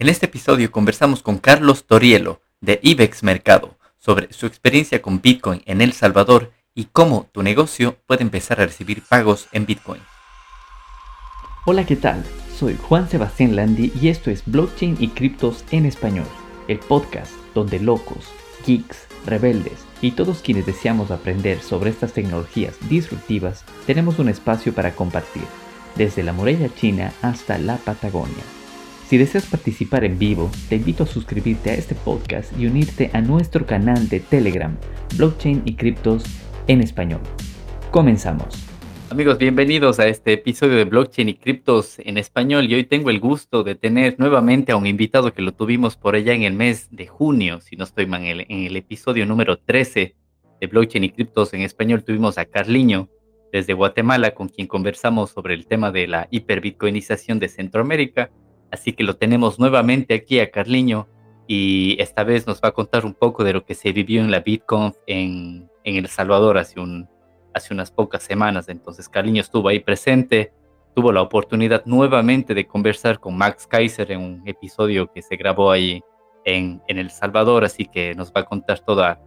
En este episodio conversamos con Carlos Torielo de IBEX Mercado sobre su experiencia con Bitcoin en El Salvador y cómo tu negocio puede empezar a recibir pagos en Bitcoin. Hola, ¿qué tal? Soy Juan Sebastián Landi y esto es Blockchain y Criptos en Español, el podcast donde locos, geeks, rebeldes y todos quienes deseamos aprender sobre estas tecnologías disruptivas tenemos un espacio para compartir, desde la muralla china hasta la Patagonia. Si deseas participar en vivo, te invito a suscribirte a este podcast y unirte a nuestro canal de Telegram, Blockchain y Criptos en Español. Comenzamos. Amigos, bienvenidos a este episodio de Blockchain y Criptos en Español y hoy tengo el gusto de tener nuevamente a un invitado que lo tuvimos por allá en el mes de junio, si no estoy mal, en el, episodio número 13 de Blockchain y Criptos en Español tuvimos a Carliño desde Guatemala con quien conversamos sobre el tema de la hiperbitcoinización de Centroamérica Así que lo tenemos nuevamente aquí a Carliño y esta vez nos va a contar un poco de lo que se vivió en la BitConf en, El Salvador hace, un, hace unas pocas semanas. Entonces Carliño estuvo ahí presente, tuvo la oportunidad nuevamente de conversar con Max Kaiser en un episodio que se grabó ahí en El Salvador, así que nos va a contar toda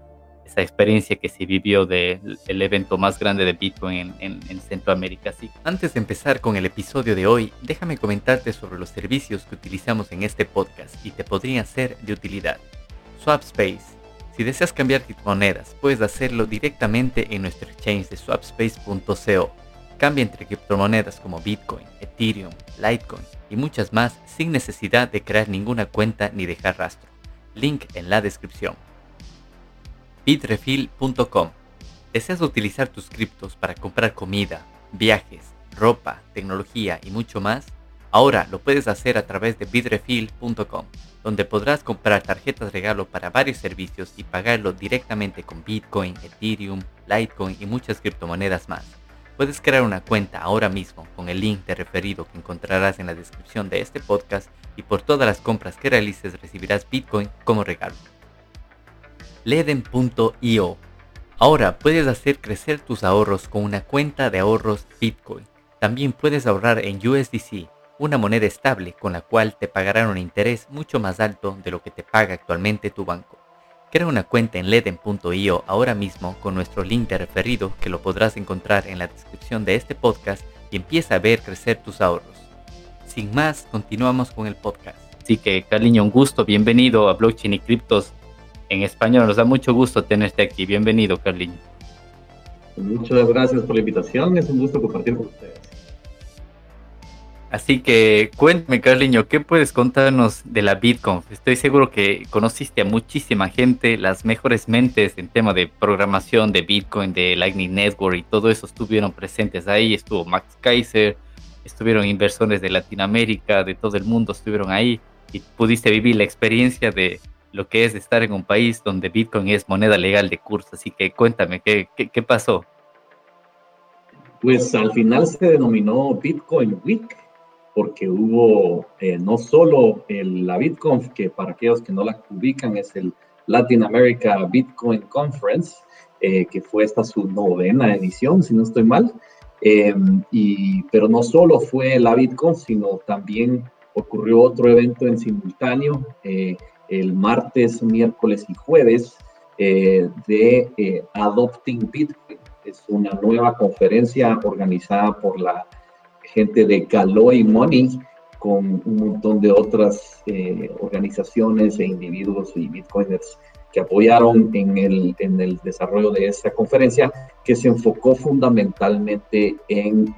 esa experiencia que se vivió del evento más grande de Bitcoin en, en, Centroamérica. Sí. Antes de empezar con el episodio de hoy, déjame comentarte sobre los servicios que utilizamos en este podcast y te podrían ser de utilidad. Swapspace. Si deseas cambiar criptomonedas, puedes hacerlo directamente en nuestro exchange de swapspace.co. Cambia entre criptomonedas como Bitcoin, Ethereum, Litecoin y muchas más sin necesidad de crear ninguna cuenta ni dejar rastro. Link en la descripción bitrefill.com. ¿Deseas utilizar tus criptos para comprar comida, viajes, ropa, tecnología y mucho más? Ahora lo puedes hacer a través de bitrefill.com, donde podrás comprar tarjetas regalo para varios servicios y pagarlo directamente con Bitcoin, Ethereum, Litecoin y muchas criptomonedas más. Puedes crear una cuenta ahora mismo con el link de referido que encontrarás en la descripción de este podcast y por todas las compras que realices recibirás Bitcoin como regalo leden.io. Ahora puedes hacer crecer tus ahorros con una cuenta de ahorros Bitcoin. También puedes ahorrar en USDC, una moneda estable con la cual te pagarán un interés mucho más alto de lo que te paga actualmente tu banco. Crea una cuenta en leden.io ahora mismo con nuestro link de referido que lo podrás encontrar en la descripción de este podcast y empieza a ver crecer tus ahorros. Sin más, continuamos con el podcast. Así que, Carliño, un gusto, bienvenido a Blockchain y Criptos en español. Nos da mucho gusto tenerte aquí. Bienvenido, Carliño. Muchas gracias por la invitación. Es un gusto compartir con ustedes. Así que cuéntame, Carliño, ¿qué puedes contarnos de la BitConf? Estoy seguro que conociste a muchísima gente, las mejores mentes en tema de programación de Bitcoin, de Lightning Network y todo eso estuvieron presentes ahí. Estuvo Max Kaiser, estuvieron inversores de Latinoamérica, de todo el mundo estuvieron ahí y pudiste vivir la experiencia de, lo que es estar en un país donde Bitcoin es moneda legal de curso. Así que cuéntame, ¿qué, qué, pasó? Pues al final se denominó Bitcoin Week porque hubo eh, no solo el, la BitConf, que para aquellos que no la ubican es el Latin America Bitcoin Conference, eh, que fue esta su novena edición, si no estoy mal. Em, y, pero no solo fue la BitConf, sino también ocurrió otro evento en simultáneo eh, el martes, miércoles y jueves eh, de eh, Adopting Bitcoin. Es una nueva conferencia organizada por la gente de Galoy Money con un montón de otras eh, organizaciones e individuos y bitcoiners que apoyaron en el, en el desarrollo de esta conferencia que se enfocó fundamentalmente en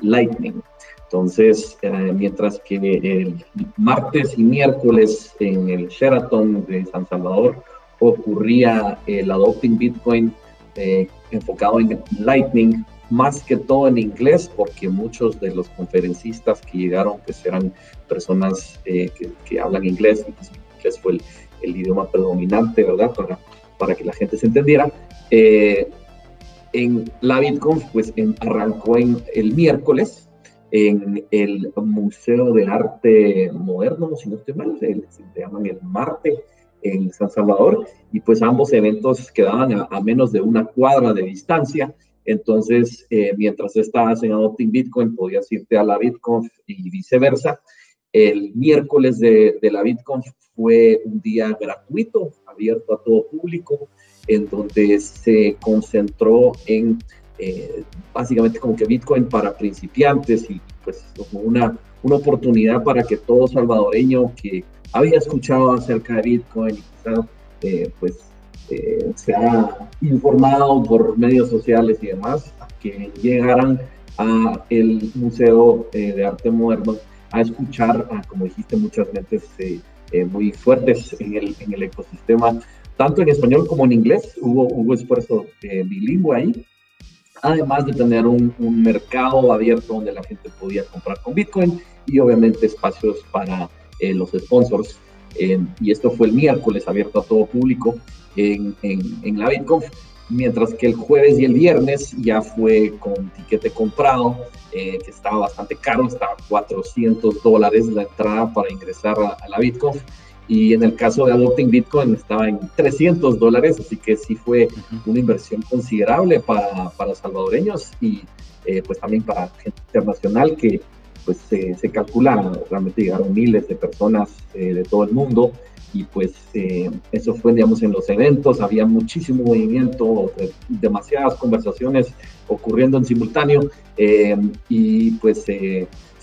Lightning. Entonces, eh, mientras que el martes y miércoles en el Sheraton de San Salvador ocurría el Adopting Bitcoin eh, enfocado en Lightning, más que todo en inglés, porque muchos de los conferencistas que llegaron pues eran personas eh, que, hablan inglés, y pues, inglés fue el, idioma predominante, ¿verdad? Para, para que la gente se entendiera. en la BitConf, pues arrancó en el miércoles, en el Museo de Arte Moderno, si no estoy mal, se, llaman el Marte en San Salvador, y pues ambos eventos quedaban a, menos de una cuadra de distancia, entonces eh, mientras estabas en Adopting Bitcoin podías irte a la BitConf y viceversa, El miércoles de, de la BitConf fue un día gratuito, abierto a todo público, en donde se concentró en eh, básicamente como que Bitcoin para principiantes y pues como una, una oportunidad para que todo salvadoreño que había escuchado acerca de Bitcoin y quizás eh, pues eh, se ha informado por medios sociales y demás, que llegaran a el Museo de Arte Moderno a escuchar, a, como dijiste, muchas mentes muy fuertes en el, en el ecosistema, tanto en español como en inglés. Hubo, hubo esfuerzo bilingüe ahí además de tener un, mercado abierto donde la gente podía comprar con Bitcoin y obviamente espacios para eh, los sponsors. Eh, y esto fue el miércoles abierto a todo público en, en, la Bitcoin, mientras que el jueves y el viernes ya fue con tiquete comprado, eh, que estaba bastante caro, estaba 400 dólares la entrada para ingresar a, a la Bitcoin y en el caso de Adopting Bitcoin estaba en 300 dólares, así que sí fue una inversión considerable para, para salvadoreños y eh, pues también para gente internacional que pues se calcula, realmente llegaron miles de personas eh, de todo el mundo y pues eh, eso fue, digamos, en los eventos, había muchísimo movimiento, demasiadas conversaciones ocurriendo en simultáneo y pues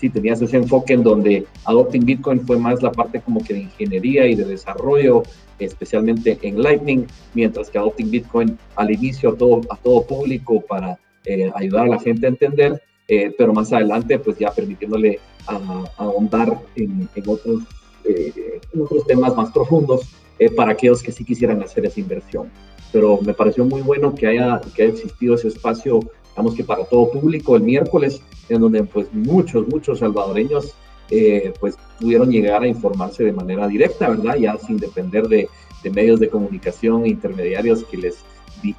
sí tenías ese enfoque en donde Adopting Bitcoin fue más la parte como que de ingeniería y de desarrollo, especialmente en Lightning, mientras que Adopting Bitcoin al inicio a todo, a todo público para eh, ayudar a la gente a entender, eh, pero más adelante pues ya permitiéndole ahondar en, en otros, eh, en otros temas más profundos para aquellos que sí quisieran hacer esa inversión. Pero me pareció muy bueno que haya, que haya existido ese espacio digamos que para todo público el miércoles, en donde pues muchos, muchos salvadoreños eh, pues pudieron llegar a informarse de manera directa, ¿verdad? Ya sin depender de, de medios de comunicación intermediarios que les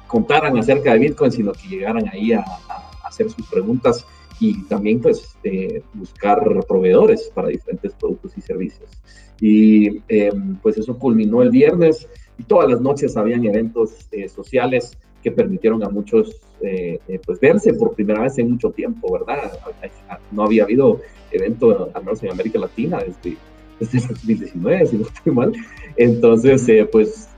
contaran acerca de Bitcoin, sino que llegaran ahí a, hacer sus preguntas y también pues eh, buscar proveedores para diferentes productos y servicios. Y eh, pues eso culminó el viernes y todas las noches habían eventos sociales que permitieron a muchos eh, eh, pues verse por primera vez en mucho tiempo, ¿verdad? No había habido evento, al menos en América Latina, desde, desde el 2019, si no estoy mal. Entonces, eh, pues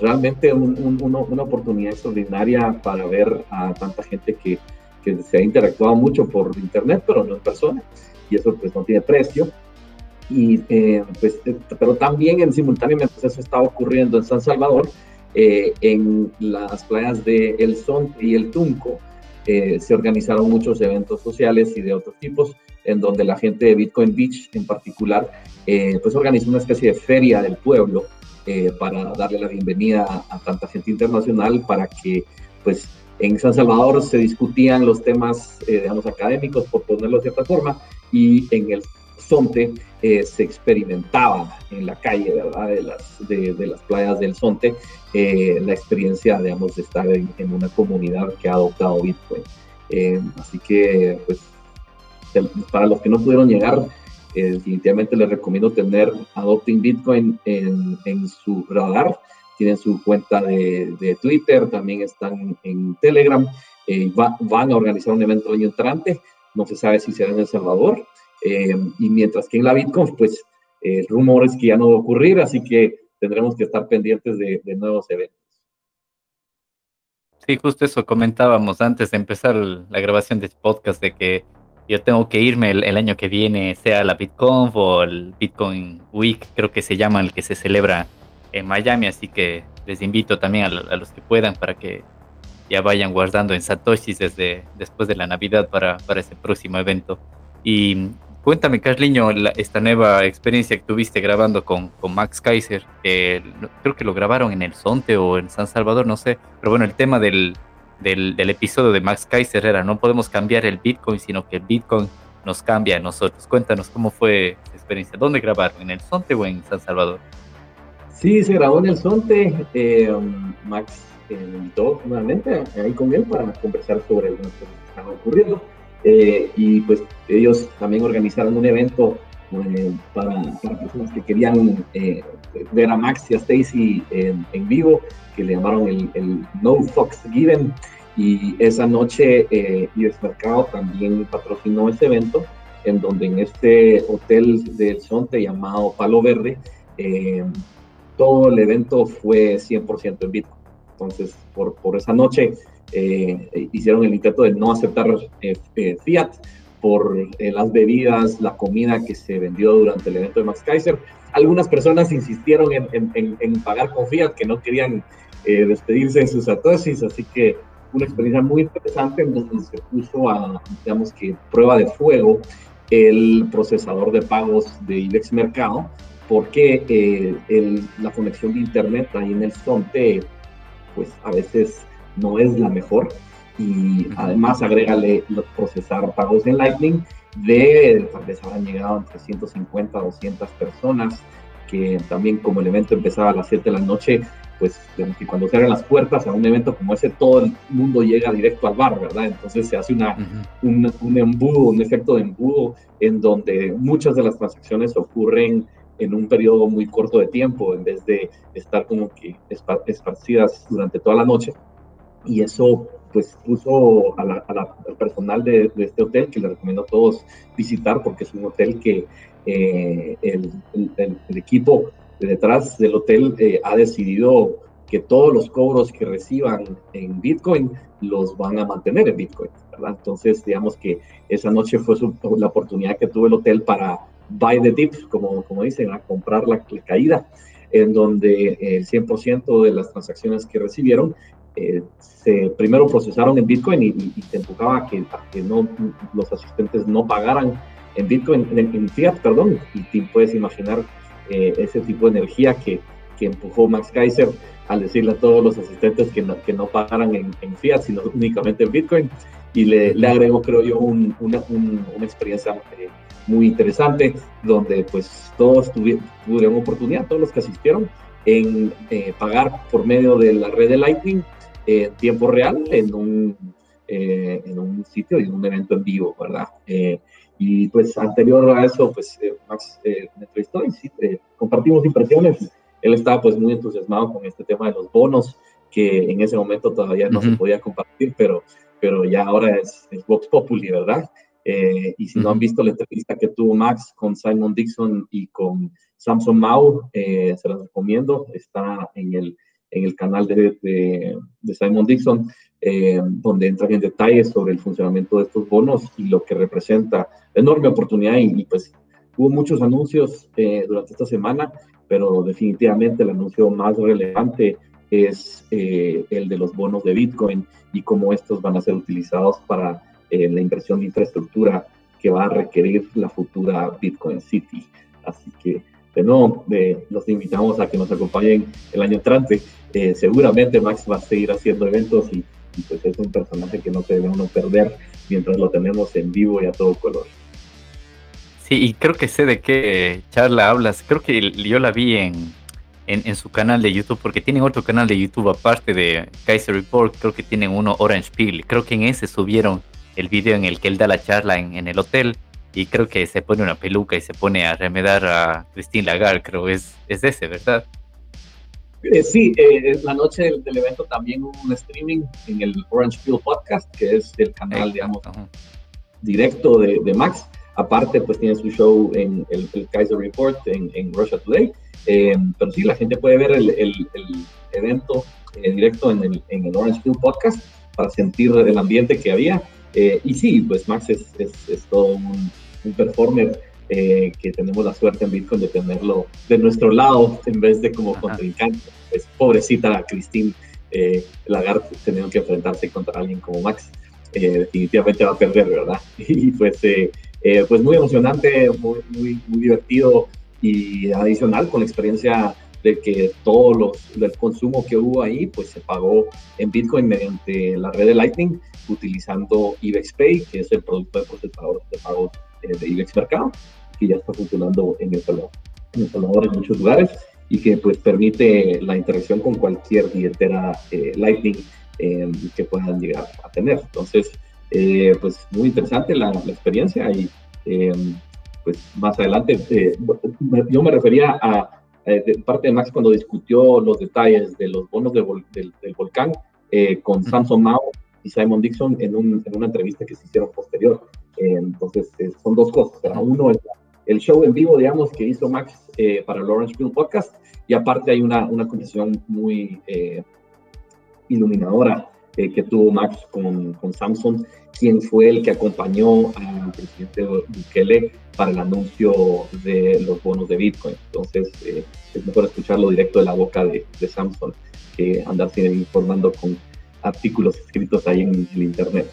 realmente una oportunidad extraordinaria para ver a tanta gente que, que, se ha interactuado mucho por internet, pero no en persona, y eso pues no tiene precio. Y pues, pero también en simultáneamente eso está ocurriendo en San Salvador, eh, en las playas de El Son y El Tunco eh, se organizaron muchos eventos sociales y de otros tipos, en donde la gente de Bitcoin Beach en particular, eh, pues organizó una especie de feria del pueblo para darle la bienvenida a, tanta gente internacional, para que pues en San Salvador se discutían los temas, digamos, académicos, por ponerlo de cierta forma, y en el Sonte eh, se experimentaba en la calle, ¿verdad? De las, de, las playas del Sonte, eh, la experiencia, digamos, de estar en, una comunidad que ha adoptado Bitcoin. Eh, así que, pues, para los que no pudieron llegar, definitivamente les recomiendo tener Adopting Bitcoin en, en su radar. Tienen su cuenta de, de Twitter, también están en Telegram. van a organizar un evento año entrante. No se sabe si será en El Salvador, eh, y mientras que en la Bitcoin, pues el rumor es que ya no va a ocurrir, así que tendremos que estar pendientes de, nuevos eventos. Sí, justo eso comentábamos antes de empezar la grabación de este podcast, de que yo tengo que irme el, año que viene, sea la BitConf o el Bitcoin Week, creo que se llama, el que se celebra en Miami, así que les invito también a, los que puedan para que ya vayan guardando en Satoshis desde después de la Navidad para, para ese próximo evento. Y Cuéntame, Carliño, esta nueva experiencia que tuviste grabando con, con Max Kaiser. creo que lo grabaron en el Sonte o en San Salvador, no sé. Pero bueno, el tema del, del, episodio de Max Kaiser era, no podemos cambiar el Bitcoin, sino que el Bitcoin nos cambia a nosotros. Cuéntanos cómo fue esa experiencia. ¿Dónde grabaron? ¿En el Sonte o en San Salvador? Sí, se grabó en el Sonte. Eh, Max me invitó nuevamente ahí con él para conversar sobre cosas que estaban ocurriendo. Eh, y pues ellos también organizaron un evento eh, para, personas que querían eh, ver a Max y a Stacy en, vivo, que le llamaron el, No Fox Given. Y esa noche US Mercado también patrocinó ese evento. en donde en este hotel del Sonte llamado Palo Verde, eh, todo el evento fue 100% en Bitcoin. Entonces, por, por esa noche eh, hicieron el intento de no aceptar eh, fiat por las bebidas, la comida que se vendió durante el evento de Max Kaiser. Algunas personas insistieron en, en, en pagar con fiat, que no querían despedirse de sus satoshis, así que una experiencia muy interesante en donde se puso a, digamos que, prueba de fuego el procesador de pagos de IBEX Mercado, porque eh, la conexión de Internet ahí en el SONTE, pues a veces no es la mejor. Y además agrégale los procesar pagos en Lightning de, tal vez habrán llegado entre 150 a 200 personas, que también como el evento empezaba a las 7 de la noche, pues que cuando se abren las puertas a un evento como ese, todo el mundo llega directo al bar, ¿verdad? Entonces se hace una, un, un, embudo, un efecto de embudo, en donde muchas de las transacciones ocurren en un periodo muy corto de tiempo, en vez de estar como que esparcidas durante toda la noche. Y eso pues puso al personal de, este hotel, que le recomiendo a todos visitar, porque es un hotel que eh, el, el, el, equipo detrás del hotel eh, ha decidido que todos los cobros que reciban en Bitcoin los van a mantener en Bitcoin, ¿verdad? Entonces, digamos que esa noche fue la oportunidad que tuvo el hotel para buy the dip, como, como dicen, a comprar la, caída, en donde el 100% de las transacciones que recibieron eh, se primero procesaron en Bitcoin y, te empujaba a que, que no, los asistentes no pagaran en Bitcoin, en, en fiat, perdón, y te puedes imaginar eh, ese tipo de energía que, que, empujó Max Kaiser al decirle a todos los asistentes que no, que no pagaran en, fiat, sino únicamente en Bitcoin. Y le, le agregó, creo yo, una, una, experiencia eh, muy interesante, donde pues todos tuvieron, oportunidad, todos los que asistieron, en eh, pagar por medio de la red de Lightning en tiempo real en un, en un sitio y en un evento en vivo, ¿verdad? Y pues anterior a eso, pues eh, Max eh, me entrevistó y sí, eh, compartimos impresiones. Él estaba pues muy entusiasmado con este tema de los bonos, que en ese momento todavía no se podía compartir, pero, pero ya ahora es, Vox Populi, ¿verdad? Eh, y si no han visto la entrevista que tuvo Max con Simon Dixon y con Samson Mao, se las recomiendo. Está en el, en el canal de, de, de Simon Dixon. Eh, donde entran en detalles sobre el funcionamiento de estos bonos y lo que representa enorme oportunidad y, pues hubo muchos anuncios eh, durante esta semana, pero definitivamente el anuncio más relevante es eh, el de los bonos de Bitcoin y cómo estos van a ser utilizados para la inversión de infraestructura que va a requerir la futura Bitcoin City. Así que, de nuevo, los invitamos a que nos acompañen el año entrante. seguramente Max va a seguir haciendo eventos y y pues es un personaje que no se debe uno perder mientras lo tenemos en vivo y a todo color. Sí, y creo que sé de qué charla hablas. Creo que yo la vi en, en, su canal de YouTube, porque tienen otro canal de YouTube aparte de Kaiser Report. Creo que tienen uno Orange Peel. Creo que en ese subieron el video en el que él da la charla en, en el hotel. Y creo que se pone una peluca y se pone a remedar a Christine Lagarde. Creo es, es ese, ¿verdad? Eh, sí, eh, la noche del, evento también hubo un streaming en el Orange Peel Podcast, que es el canal, digamos, directo de, Max. Aparte, pues tiene su show en el, Kaiser Report en, en Russia Today. Eh, pero sí, la gente puede ver el, el, evento directo en el, en el Orange Peel Podcast para sentir el ambiente que había. y sí, pues Max es, es, todo un, un performer eh, que tenemos la suerte en Bitcoin de tenerlo de nuestro lado en vez de como contrincante. Pues pobrecita Christine eh, Lagarde teniendo que enfrentarse contra alguien como Max. Eh, definitivamente va a perder, ¿verdad? Y pues, eh, pues muy emocionante, muy, muy, muy divertido y adicional con la experiencia de que todo los, el consumo que hubo ahí pues se pagó en Bitcoin mediante la red de Lightning utilizando IBEX Pay, que es el producto de procesador de pagos de IBEX Mercado que ya está funcionando en El Salvador, en, el Salvador, en muchos lugares y que pues permite la interacción con cualquier billetera eh, Lightning eh, que puedan llegar a tener. Entonces, eh, pues muy interesante la, experiencia y pues más adelante yo me refería a de parte de Max cuando discutió los detalles de los bonos del, del, volcán con Samson Mao y Simon Dixon en, un, en una entrevista que se hicieron posterior. entonces, son dos cosas. Uno, el, el, show en vivo, digamos, que hizo Max para el Orange Podcast, y aparte hay una, una conversación muy iluminadora que tuvo Max con, con Samsung, quien fue el que acompañó al presidente Bukele para el anuncio de los bonos de Bitcoin. Entonces, eh, es mejor escucharlo directo de la boca de, de Samsung que andarse informando con artículos escritos ahí en el Internet.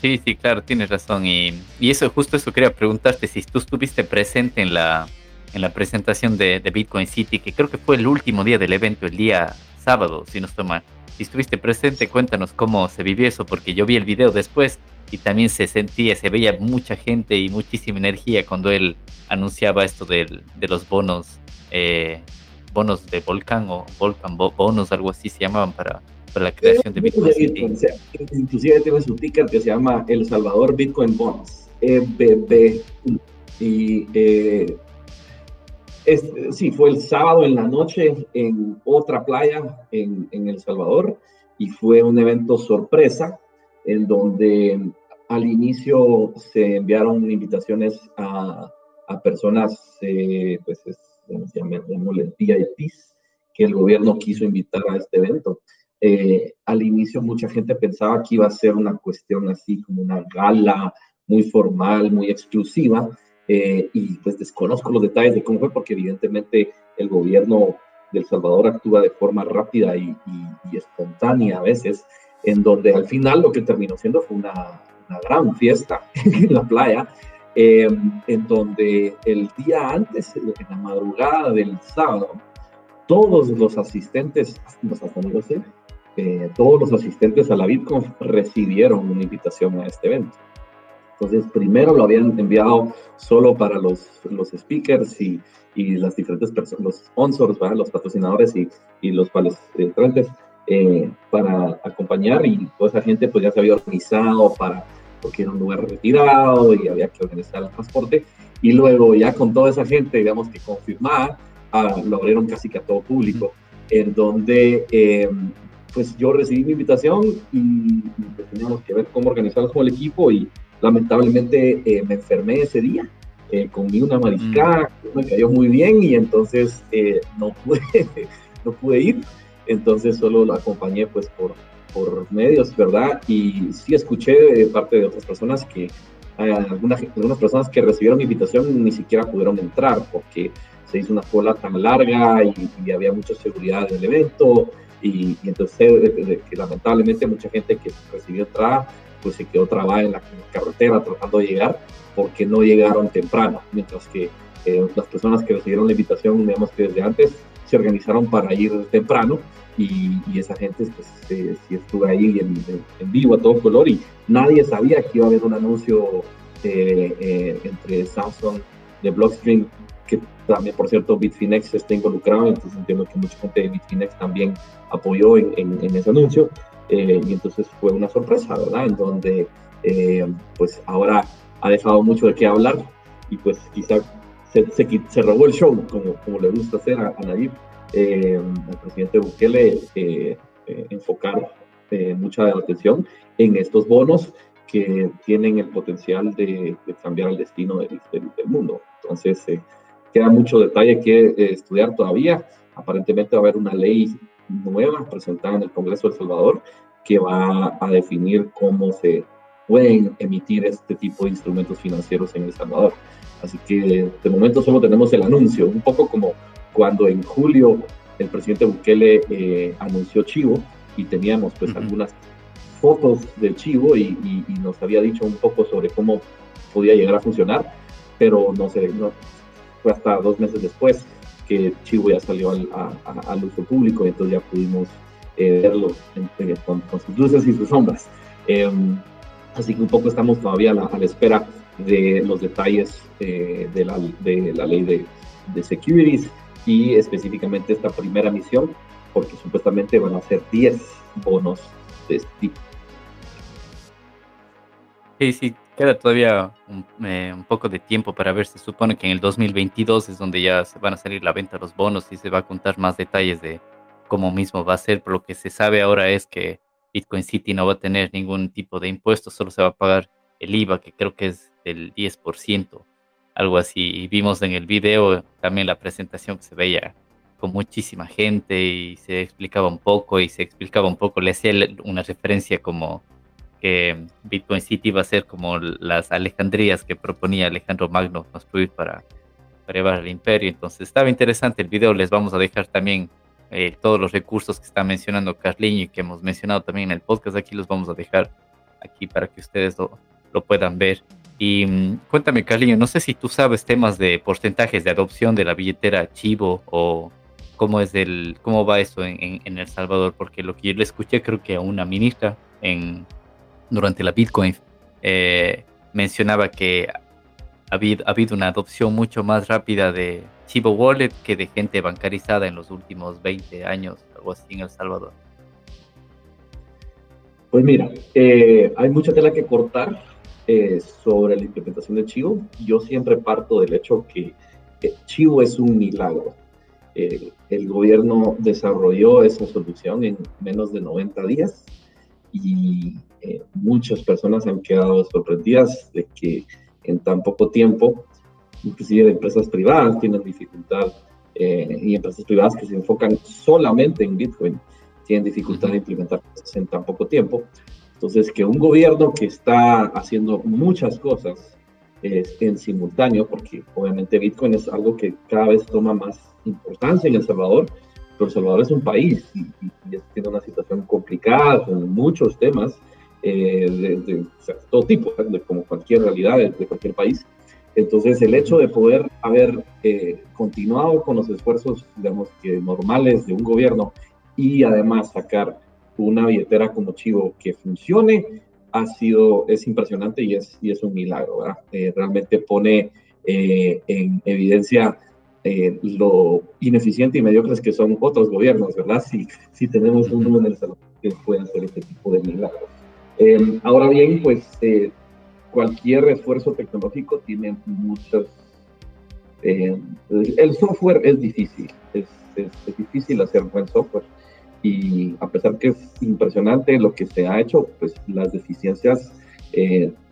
Sí, sí, claro, tienes razón. Y, y, eso, justo eso quería preguntarte, si tú estuviste presente en la, en la presentación de, Bitcoin City, que creo que fue el último día del evento, el día sábado, si no estoy si estuviste presente, cuéntanos cómo se vivió eso, porque yo vi el video después y también se sentía, se veía mucha gente y muchísima energía cuando él anunciaba esto de, de los bonos, eh, bonos de volcán o volcán bonos, algo así se llamaban para, para la creación de Bitcoin. inclusive tiene su ticker que se llama El Salvador Bitcoin Bonds, EBB. Y eh, sí, fue el sábado en la noche en otra playa en, El Salvador y fue un evento sorpresa en donde al inicio se enviaron invitaciones a, personas, eh, pues es, se llama VIPs, que el gobierno quiso invitar a este evento. Eh, al inicio mucha gente pensaba que iba a ser una cuestión así como una gala muy formal, muy exclusiva, eh, y pues desconozco los detalles de cómo fue, porque evidentemente el gobierno de El Salvador actúa de forma rápida y, espontánea a veces, en donde al final lo que terminó siendo fue una, gran fiesta en la playa, eh, en donde el día antes, en la madrugada del sábado, todos los asistentes, eh, todos los asistentes a la Bitcoin recibieron una invitación a este evento. Entonces, primero lo habían enviado solo para los, los speakers y, y las diferentes personas, los sponsors, los patrocinadores y, y los palestrantes eh, para acompañar y toda esa gente pues ya se había organizado para, porque era un lugar retirado y había que organizar el transporte. Y luego ya con toda esa gente, digamos que confirmada, ah, lo abrieron casi que a todo público, en donde eh, pues yo recibí mi invitación y, pues, teníamos que ver cómo organizarnos con el equipo y lamentablemente eh, me enfermé ese día, eh, comí una mariscada, mm. me cayó muy bien y entonces eh, no, pude, no pude ir, entonces solo la acompañé pues por, por medios, ¿verdad? Y sí escuché de parte de otras personas que algunas, algunas personas que recibieron mi invitación ni siquiera pudieron entrar porque se hizo una cola tan larga y, había mucha seguridad en el evento y, entonces que lamentablemente mucha gente que recibió entrada pues se quedó trabada en la carretera tratando de llegar porque no llegaron temprano, mientras que eh, las personas que recibieron la invitación, digamos que desde antes se organizaron para ir temprano y, esa gente pues sí estuvo ahí en, vivo a todo color y nadie sabía que iba a haber un anuncio eh, eh, entre Samsung de Blockstream que también por cierto Bitfinex está involucrado entonces entiendo que mucha gente de Bitfinex también apoyó en, en ese anuncio eh, y entonces fue una sorpresa, ¿verdad? En donde eh, pues ahora ha dejado mucho de qué hablar y pues quizá se, se, robó el show, como, como le gusta hacer a, a Nayib, eh, al presidente Bukele, enfocar mucha atención en estos bonos que tienen el potencial de, cambiar el destino del, del, mundo. Entonces, queda mucho detalle que estudiar todavía. Aparentemente va a haber una ley nueva presentada en el Congreso de El Salvador que va a definir cómo se pueden emitir este tipo de instrumentos financieros en El Salvador. Así que de momento solo tenemos el anuncio, un poco como cuando en julio el presidente Bukele eh, anunció Chivo y teníamos pues algunas fotos de Chivo y, nos había dicho un poco sobre cómo podía llegar a funcionar, pero no sé, no, fue hasta dos meses después que Chivo ya salió al, al uso público, entonces ya pudimos eh, verlo con, sus luces y sus sombras. Em, así que un poco estamos todavía a la, espera de los detalles eh, de, la, de, la, ley de, de, securities y específicamente esta primera misión, porque supuestamente van a ser 10 bonos de este tipo. Sí, sí, queda todavía un, eh, poco de tiempo para ver. Se supone que en el 2022 es donde ya se van a salir la venta los bonos y se va a contar más detalles de, cómo mismo va a ser, por lo que se sabe ahora es que Bitcoin City no va a tener ningún tipo de impuesto, solo se va a pagar el IVA, que creo que es del 10%, algo así. Y vimos en el video también la presentación que se veía con muchísima gente y se explicaba un poco y se explicaba un poco, le hacía una referencia como que Bitcoin City va a ser como las Alejandrías que proponía Alejandro Magno construir para, llevar al imperio. Entonces estaba interesante el video, les vamos a dejar también eh, todos los recursos que está mencionando Carliño y que hemos mencionado también en el podcast, aquí los vamos a dejar aquí para que ustedes lo, lo puedan ver. Y mm, cuéntame, Carliño, no sé si tú sabes temas de porcentajes de adopción de la billetera Chivo o cómo es el, cómo va eso en, en, El Salvador, porque lo que yo le escuché creo que a una ministra en, durante la Bitcoin eh, mencionaba que ha habido, ha habido, una adopción mucho más rápida de Chivo Wallet que de gente bancarizada en los últimos 20 años, algo así en El Salvador. Pues mira, eh, hay mucha tela que cortar eh, sobre la implementación de Chivo. Yo siempre parto del hecho que Chivo es un milagro. Eh, el gobierno desarrolló esa solución en menos de 90 días y eh, muchas personas han quedado sorprendidas de que en tan poco tiempo, inclusive empresas privadas tienen dificultad eh, y empresas privadas que se enfocan solamente en Bitcoin tienen dificultad de implementar cosas en tan poco tiempo. Entonces, que un gobierno que está haciendo muchas cosas en simultáneo, porque obviamente Bitcoin es algo que cada vez toma más importancia en El Salvador, pero Salvador es un país y, tiene una situación complicada con muchos temas eh, de, todo tipo, de, como cualquier realidad de, cualquier país. Entonces, el hecho de poder haber eh, continuado con los esfuerzos, digamos, que normales de un gobierno y además sacar una billetera como Chivo que funcione, ha sido, es impresionante y es, y es un milagro, ¿verdad? Eh, realmente pone en evidencia eh, lo ineficiente y mediocres que son otros gobiernos, ¿verdad? Si, si tenemos un número en el que puede hacer este tipo de milagros. Eh, ahora bien, pues eh, cualquier esfuerzo tecnológico tiene muchos... el software es difícil, es, es, difícil hacer buen software y a pesar que es impresionante lo que se ha hecho, pues las deficiencias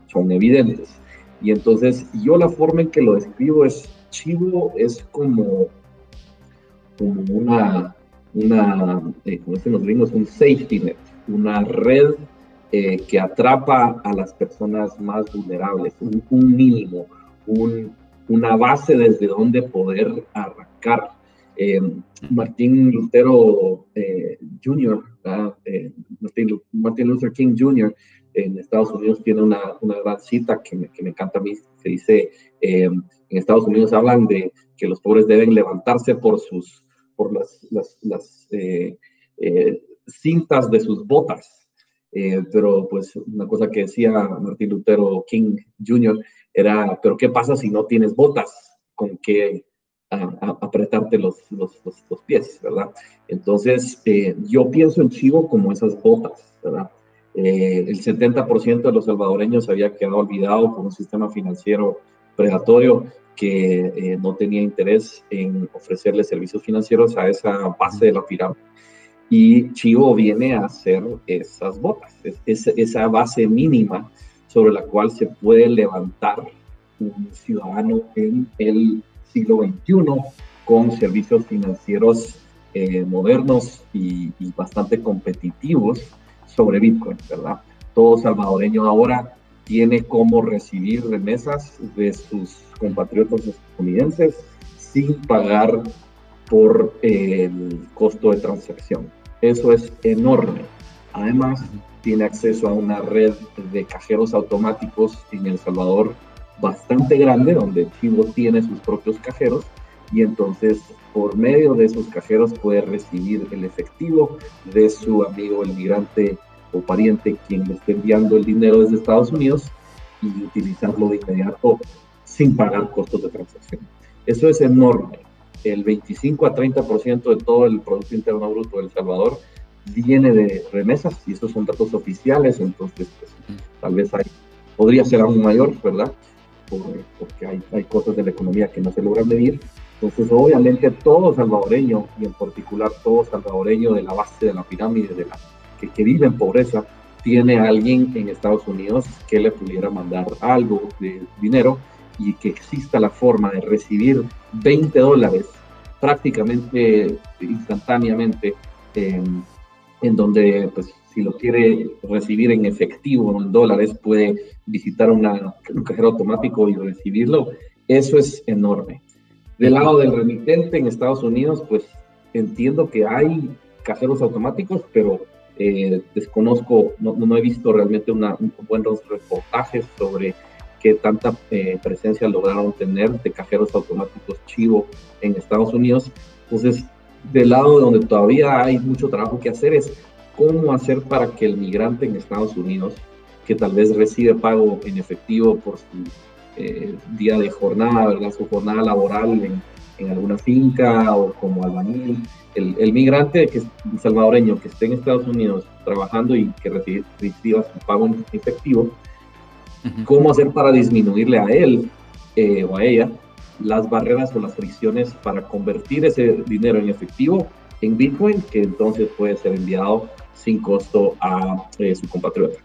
son evidentes. Y entonces yo la forma en que lo describo es Chivo es como, como una, una eh, como dicen los gringos, un safety net, una red eh, que atrapa a las personas más vulnerables, un, mínimo, una base desde donde poder arrancar. Eh, Martín Lutero Jr., Martin, Luther King Jr. en Estados Unidos tiene una, una gran cita que me, que me encanta a mí, que dice, en Estados Unidos hablan de que los pobres deben levantarse por sus, por las, las, eh, eh, cintas de sus botas. Eh, pero pues una cosa que decía Martín Lutero King Jr. era, pero ¿qué pasa si no tienes botas con que apretarte los, los, los, pies, ¿verdad? Entonces, yo pienso en Chivo como esas botas, ¿verdad? El 70% de los salvadoreños había quedado olvidado por un sistema financiero predatorio que eh, no tenía interés en ofrecerle servicios financieros a esa base de la pirámide. Y Chivo viene a hacer esas botas, es, esa base mínima sobre la cual se puede levantar un ciudadano en el siglo XXI con servicios financieros eh, modernos y, bastante competitivos sobre Bitcoin, ¿verdad? Todo salvadoreño ahora tiene cómo recibir remesas de sus compatriotas estadounidenses sin pagar por el costo de transacción. Eso es enorme. Además, tiene acceso a una red de cajeros automáticos en El Salvador bastante grande, donde Chivo tiene sus propios cajeros y entonces por medio de esos cajeros puede recibir el efectivo de su amigo el migrante o pariente quien le esté enviando el dinero desde Estados Unidos y utilizarlo de inmediato sin pagar costos de transacción. Eso es enorme. El 25 a 30% de todo el Producto Interno Bruto de El Salvador viene de remesas y esos son datos oficiales, entonces pues, tal vez hay, podría ser aún mayor, ¿verdad? porque hay, hay cosas de la economía que no se logran medir. Entonces, obviamente, todo salvadoreño, y en particular todo salvadoreño de la base de la pirámide, de la que, que vive en pobreza tiene alguien en Estados Unidos que le pudiera mandar algo de dinero y que exista la forma de recibir 20 dólares prácticamente instantáneamente, en donde pues si lo quiere recibir en efectivo en dólares, puede visitar una, un cajero automático y recibirlo. Eso es enorme. Del lado del remitente en Estados Unidos, pues entiendo que hay cajeros automáticos, pero eh, desconozco, no, he visto realmente una, buenos reportajes sobre qué tanta eh, presencia lograron tener de cajeros automáticos chivo en Estados Unidos. Entonces, del lado donde todavía hay mucho trabajo que hacer es cómo hacer para que el migrante en Estados Unidos, que tal vez recibe pago en efectivo por su eh, día de jornada, ¿verdad? su jornada laboral en, en alguna finca o como albañil, el, el, migrante que salvadoreño que esté en Estados Unidos trabajando y que reciba su pago en efectivo, cómo hacer para disminuirle a él eh, o a ella las barreras o las fricciones para convertir ese dinero en efectivo en Bitcoin, que entonces puede ser enviado sin costo a eh, su compatriota.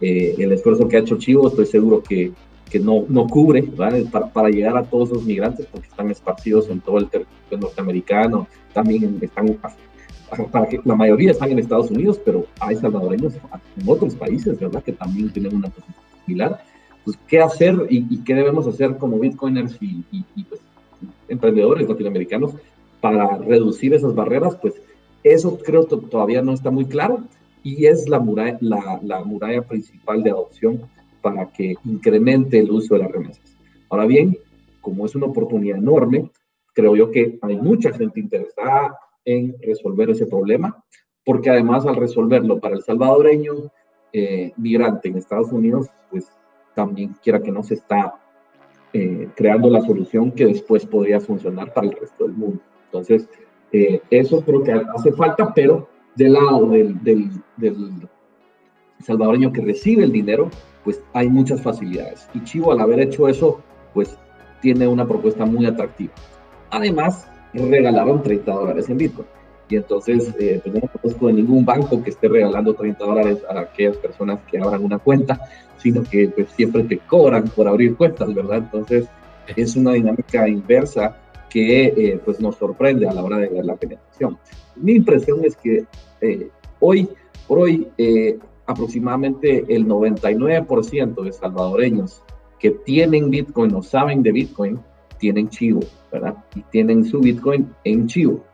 Eh, el esfuerzo que ha hecho Chivo, estoy seguro que, que no, no cubre para, para, llegar a todos los migrantes, porque están esparcidos en todo el territorio norteamericano, también están, para que la mayoría están en Estados Unidos, pero hay salvadoreños en otros países, ¿verdad? Que también tienen una posición similar. Pues, ¿qué hacer y, qué debemos hacer como bitcoiners y, y pues, emprendedores latinoamericanos para reducir esas barreras? Pues eso creo que todavía no está muy claro y es la muralla, la, la muralla principal de adopción para que incremente el uso de las remesas. Ahora bien, como es una oportunidad enorme, creo yo que hay mucha gente interesada en resolver ese problema, porque además al resolverlo para el salvadoreño eh, migrante en Estados Unidos, pues también quiera que no se está eh, creando la solución que después podría funcionar para el resto del mundo. Entonces, eh, eso creo que hace falta, pero del lado del, del, salvadoreño que recibe el dinero, pues hay muchas facilidades. Y Chivo, al haber hecho eso, pues tiene una propuesta muy atractiva. Además, regalaron 30 dólares en Bitcoin. Y entonces, eh, pues no conozco de ningún banco que esté regalando 30 dólares a aquellas personas que abran una cuenta, sino que pues, siempre te cobran por abrir cuentas, ¿verdad? Entonces, es una dinámica inversa que eh, pues nos sorprende a la hora de ver la penetración. Mi impresión es que eh, hoy por hoy eh, aproximadamente el 99% de salvadoreños que tienen Bitcoin o saben de Bitcoin tienen Chivo, ¿verdad? Y tienen su Bitcoin en Chivo.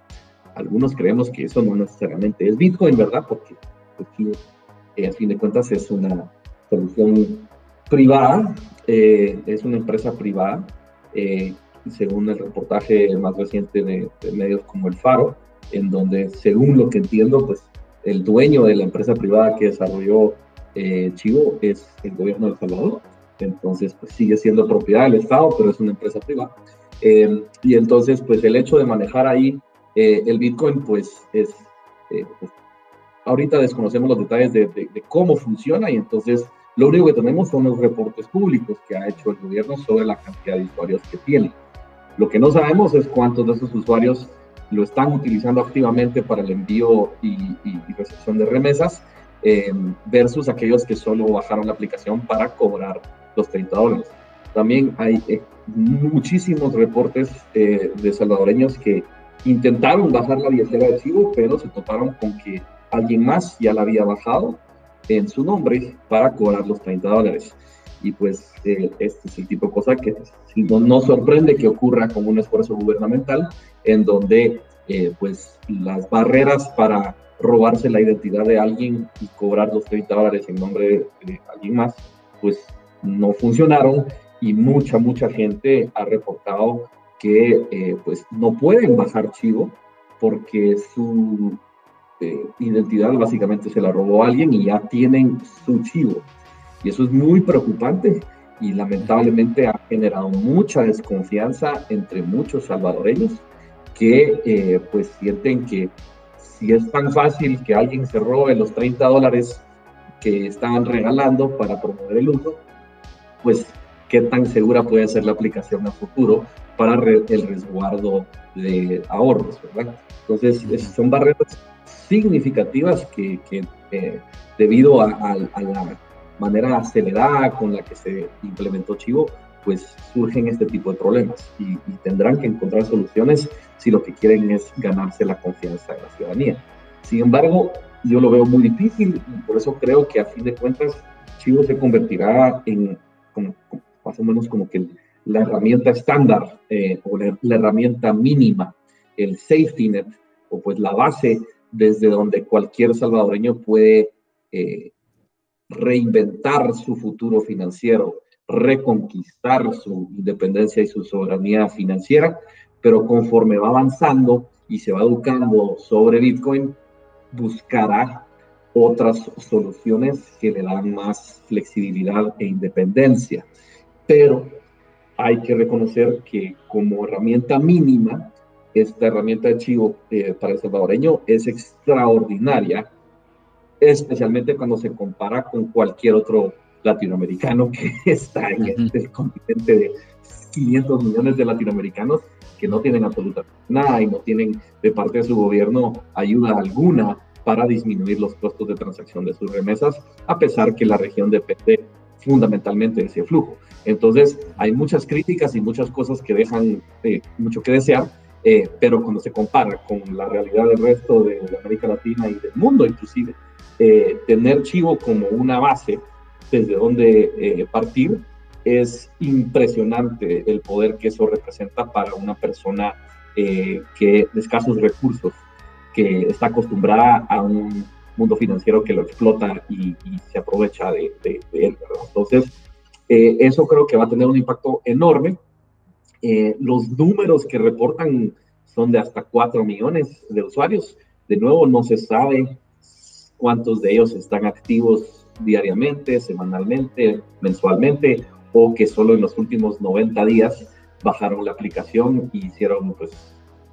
Algunos creemos que eso no necesariamente es Bitcoin, ¿verdad? Porque pues, a fin de cuentas es una solución privada, es una empresa privada según el reportaje más reciente de, medios como El Faro, en donde, según lo que entiendo, pues el dueño de la empresa privada que desarrolló eh, Chivo es el gobierno de El Salvador. Entonces, pues sigue siendo propiedad del Estado, pero es una empresa privada. Em, y entonces, pues el hecho de manejar ahí eh, el Bitcoin, pues es, eh, pues, ahorita desconocemos los detalles de, de, cómo funciona y entonces lo único que tenemos son los reportes públicos que ha hecho el gobierno sobre la cantidad de usuarios que tiene. Lo que no sabemos es cuántos de esos usuarios lo están utilizando activamente para el envío y, recepción de remesas eh, versus aquellos que solo bajaron la aplicación para cobrar los 30 dólares. También hay eh, muchísimos reportes eh, de salvadoreños que intentaron bajar la billetera de Chivo, pero se toparon con que alguien más ya la había bajado en su nombre para cobrar los 30 dólares. Y pues este es el tipo de cosa que no, sorprende que ocurra con un esfuerzo gubernamental en donde eh, pues las barreras para robarse la identidad de alguien y cobrar los 30 dólares en nombre de, alguien más, pues no funcionaron y mucha, mucha gente ha reportado que eh, pues no pueden bajar Chivo porque su eh, identidad básicamente se la robó alguien y ya tienen su Chivo. Y eso es muy preocupante y lamentablemente ha generado mucha desconfianza entre muchos salvadoreños que eh, pues sienten que si es tan fácil que alguien se robe los 30 dólares que están regalando para promover el uso, pues qué tan segura puede ser la aplicación a futuro para el resguardo de ahorros, ¿verdad? Entonces, son barreras significativas que, eh, debido a, la manera acelerada con la que se implementó Chivo, pues surgen este tipo de problemas y, tendrán que encontrar soluciones si lo que quieren es ganarse la confianza de la ciudadanía. Sin embargo, yo lo veo muy difícil y por eso creo que a fin de cuentas Chivo se convertirá en más o menos como que la herramienta estándar eh, o la, herramienta mínima, el safety net o pues la base desde donde cualquier salvadoreño puede eh, reinventar su futuro financiero, reconquistar su independencia y su soberanía financiera, pero conforme va avanzando y se va educando sobre Bitcoin, buscará otras soluciones que le dan más flexibilidad e independencia. Pero hay que reconocer que como herramienta mínima, esta herramienta de archivo eh, para el salvadoreño es extraordinaria, especialmente cuando se compara con cualquier otro latinoamericano que está en este continente de 500 millones de latinoamericanos que no tienen absolutamente nada y no tienen de parte de su gobierno ayuda alguna para disminuir los costos de transacción de sus remesas, a pesar que la región depende fundamentalmente de ese flujo. Entonces, hay muchas críticas y muchas cosas que dejan eh, mucho que desear, eh, pero cuando se compara con la realidad del resto de, América Latina y del mundo inclusive, eh, tener Chivo como una base desde donde partir es impresionante el poder que eso representa para una persona que de escasos recursos, que está acostumbrada a un mundo financiero que lo explota y, se aprovecha de, él. Entonces, eh, eso creo que va a tener un impacto enorme. Eh, los números que reportan son de hasta 4 millones de usuarios. De nuevo, no se sabe cuántos de ellos están activos diariamente, semanalmente, mensualmente, o que solo en los últimos 90 días bajaron la aplicación y hicieron pues,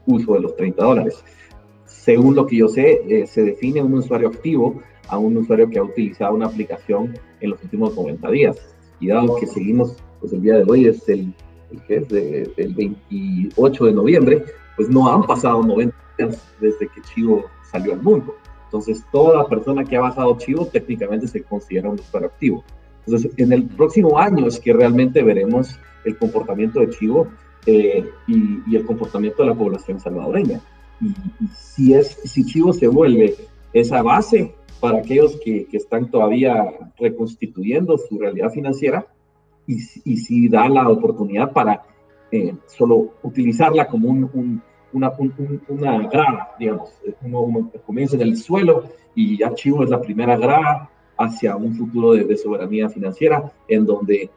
uso de los 30 dólares según lo que yo sé, eh, se define un usuario activo a un usuario que ha utilizado una aplicación en los últimos 90 días. Y dado que seguimos, pues el día de hoy es el, el, el 28 de noviembre, pues no han pasado 90 días desde que Chivo salió al mundo. Entonces, toda persona que ha bajado Chivo técnicamente se considera un usuario activo. Entonces, en el próximo año es que realmente veremos el comportamiento de Chivo eh, y, y el comportamiento de la población salvadoreña y, si, es, si Chivo se vuelve esa base para aquellos que, que están todavía reconstituyendo su realidad financiera y, y si da la oportunidad para eh, solo utilizarla como un, una, una grada, digamos, uno, comienza en el suelo y ya Chivo es la primera grada hacia un futuro de, de, soberanía financiera en donde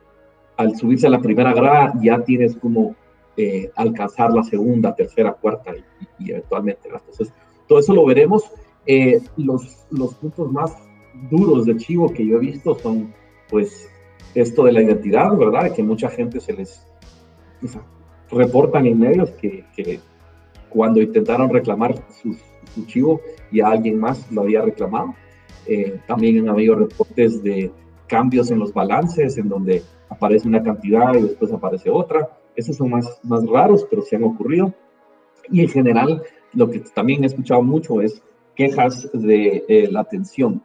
al subirse a la primera grada ya tienes como eh, alcanzar la segunda, tercera, cuarta y, eventualmente. Entonces, todo eso lo veremos. Eh, los, los puntos más duros de Chivo que yo he visto son, pues, esto de la identidad, ¿verdad? Que mucha gente se les reportan en medios que, que cuando intentaron reclamar su, su, chivo y a alguien más lo había reclamado. Eh, también han habido reportes de cambios en los balances, en donde aparece una cantidad y después aparece otra. Esos son más, más raros, pero se han ocurrido. Y en general, lo que también he escuchado mucho es quejas de eh, la atención.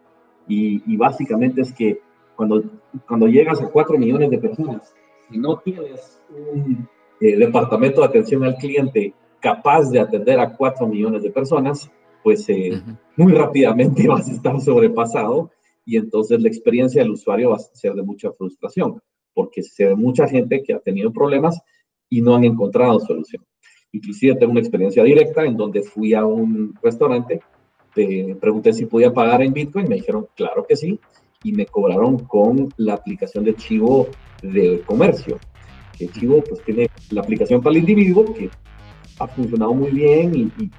Y, y, básicamente es que cuando, cuando llegas a 4 millones de personas, si no tienes un eh, departamento de atención al cliente capaz de atender a 4 millones de personas, pues eh, muy rápidamente vas a estar sobrepasado y entonces la experiencia del usuario va a ser de mucha frustración, porque se ve mucha gente que ha tenido problemas y no han encontrado solución. Inclusive tengo una experiencia directa en donde fui a un restaurante, te pregunté si podía pagar en Bitcoin, me dijeron claro que sí, y me cobraron con la aplicación de Chivo de comercio. Que Chivo pues tiene la aplicación para el individuo que ha funcionado muy bien y,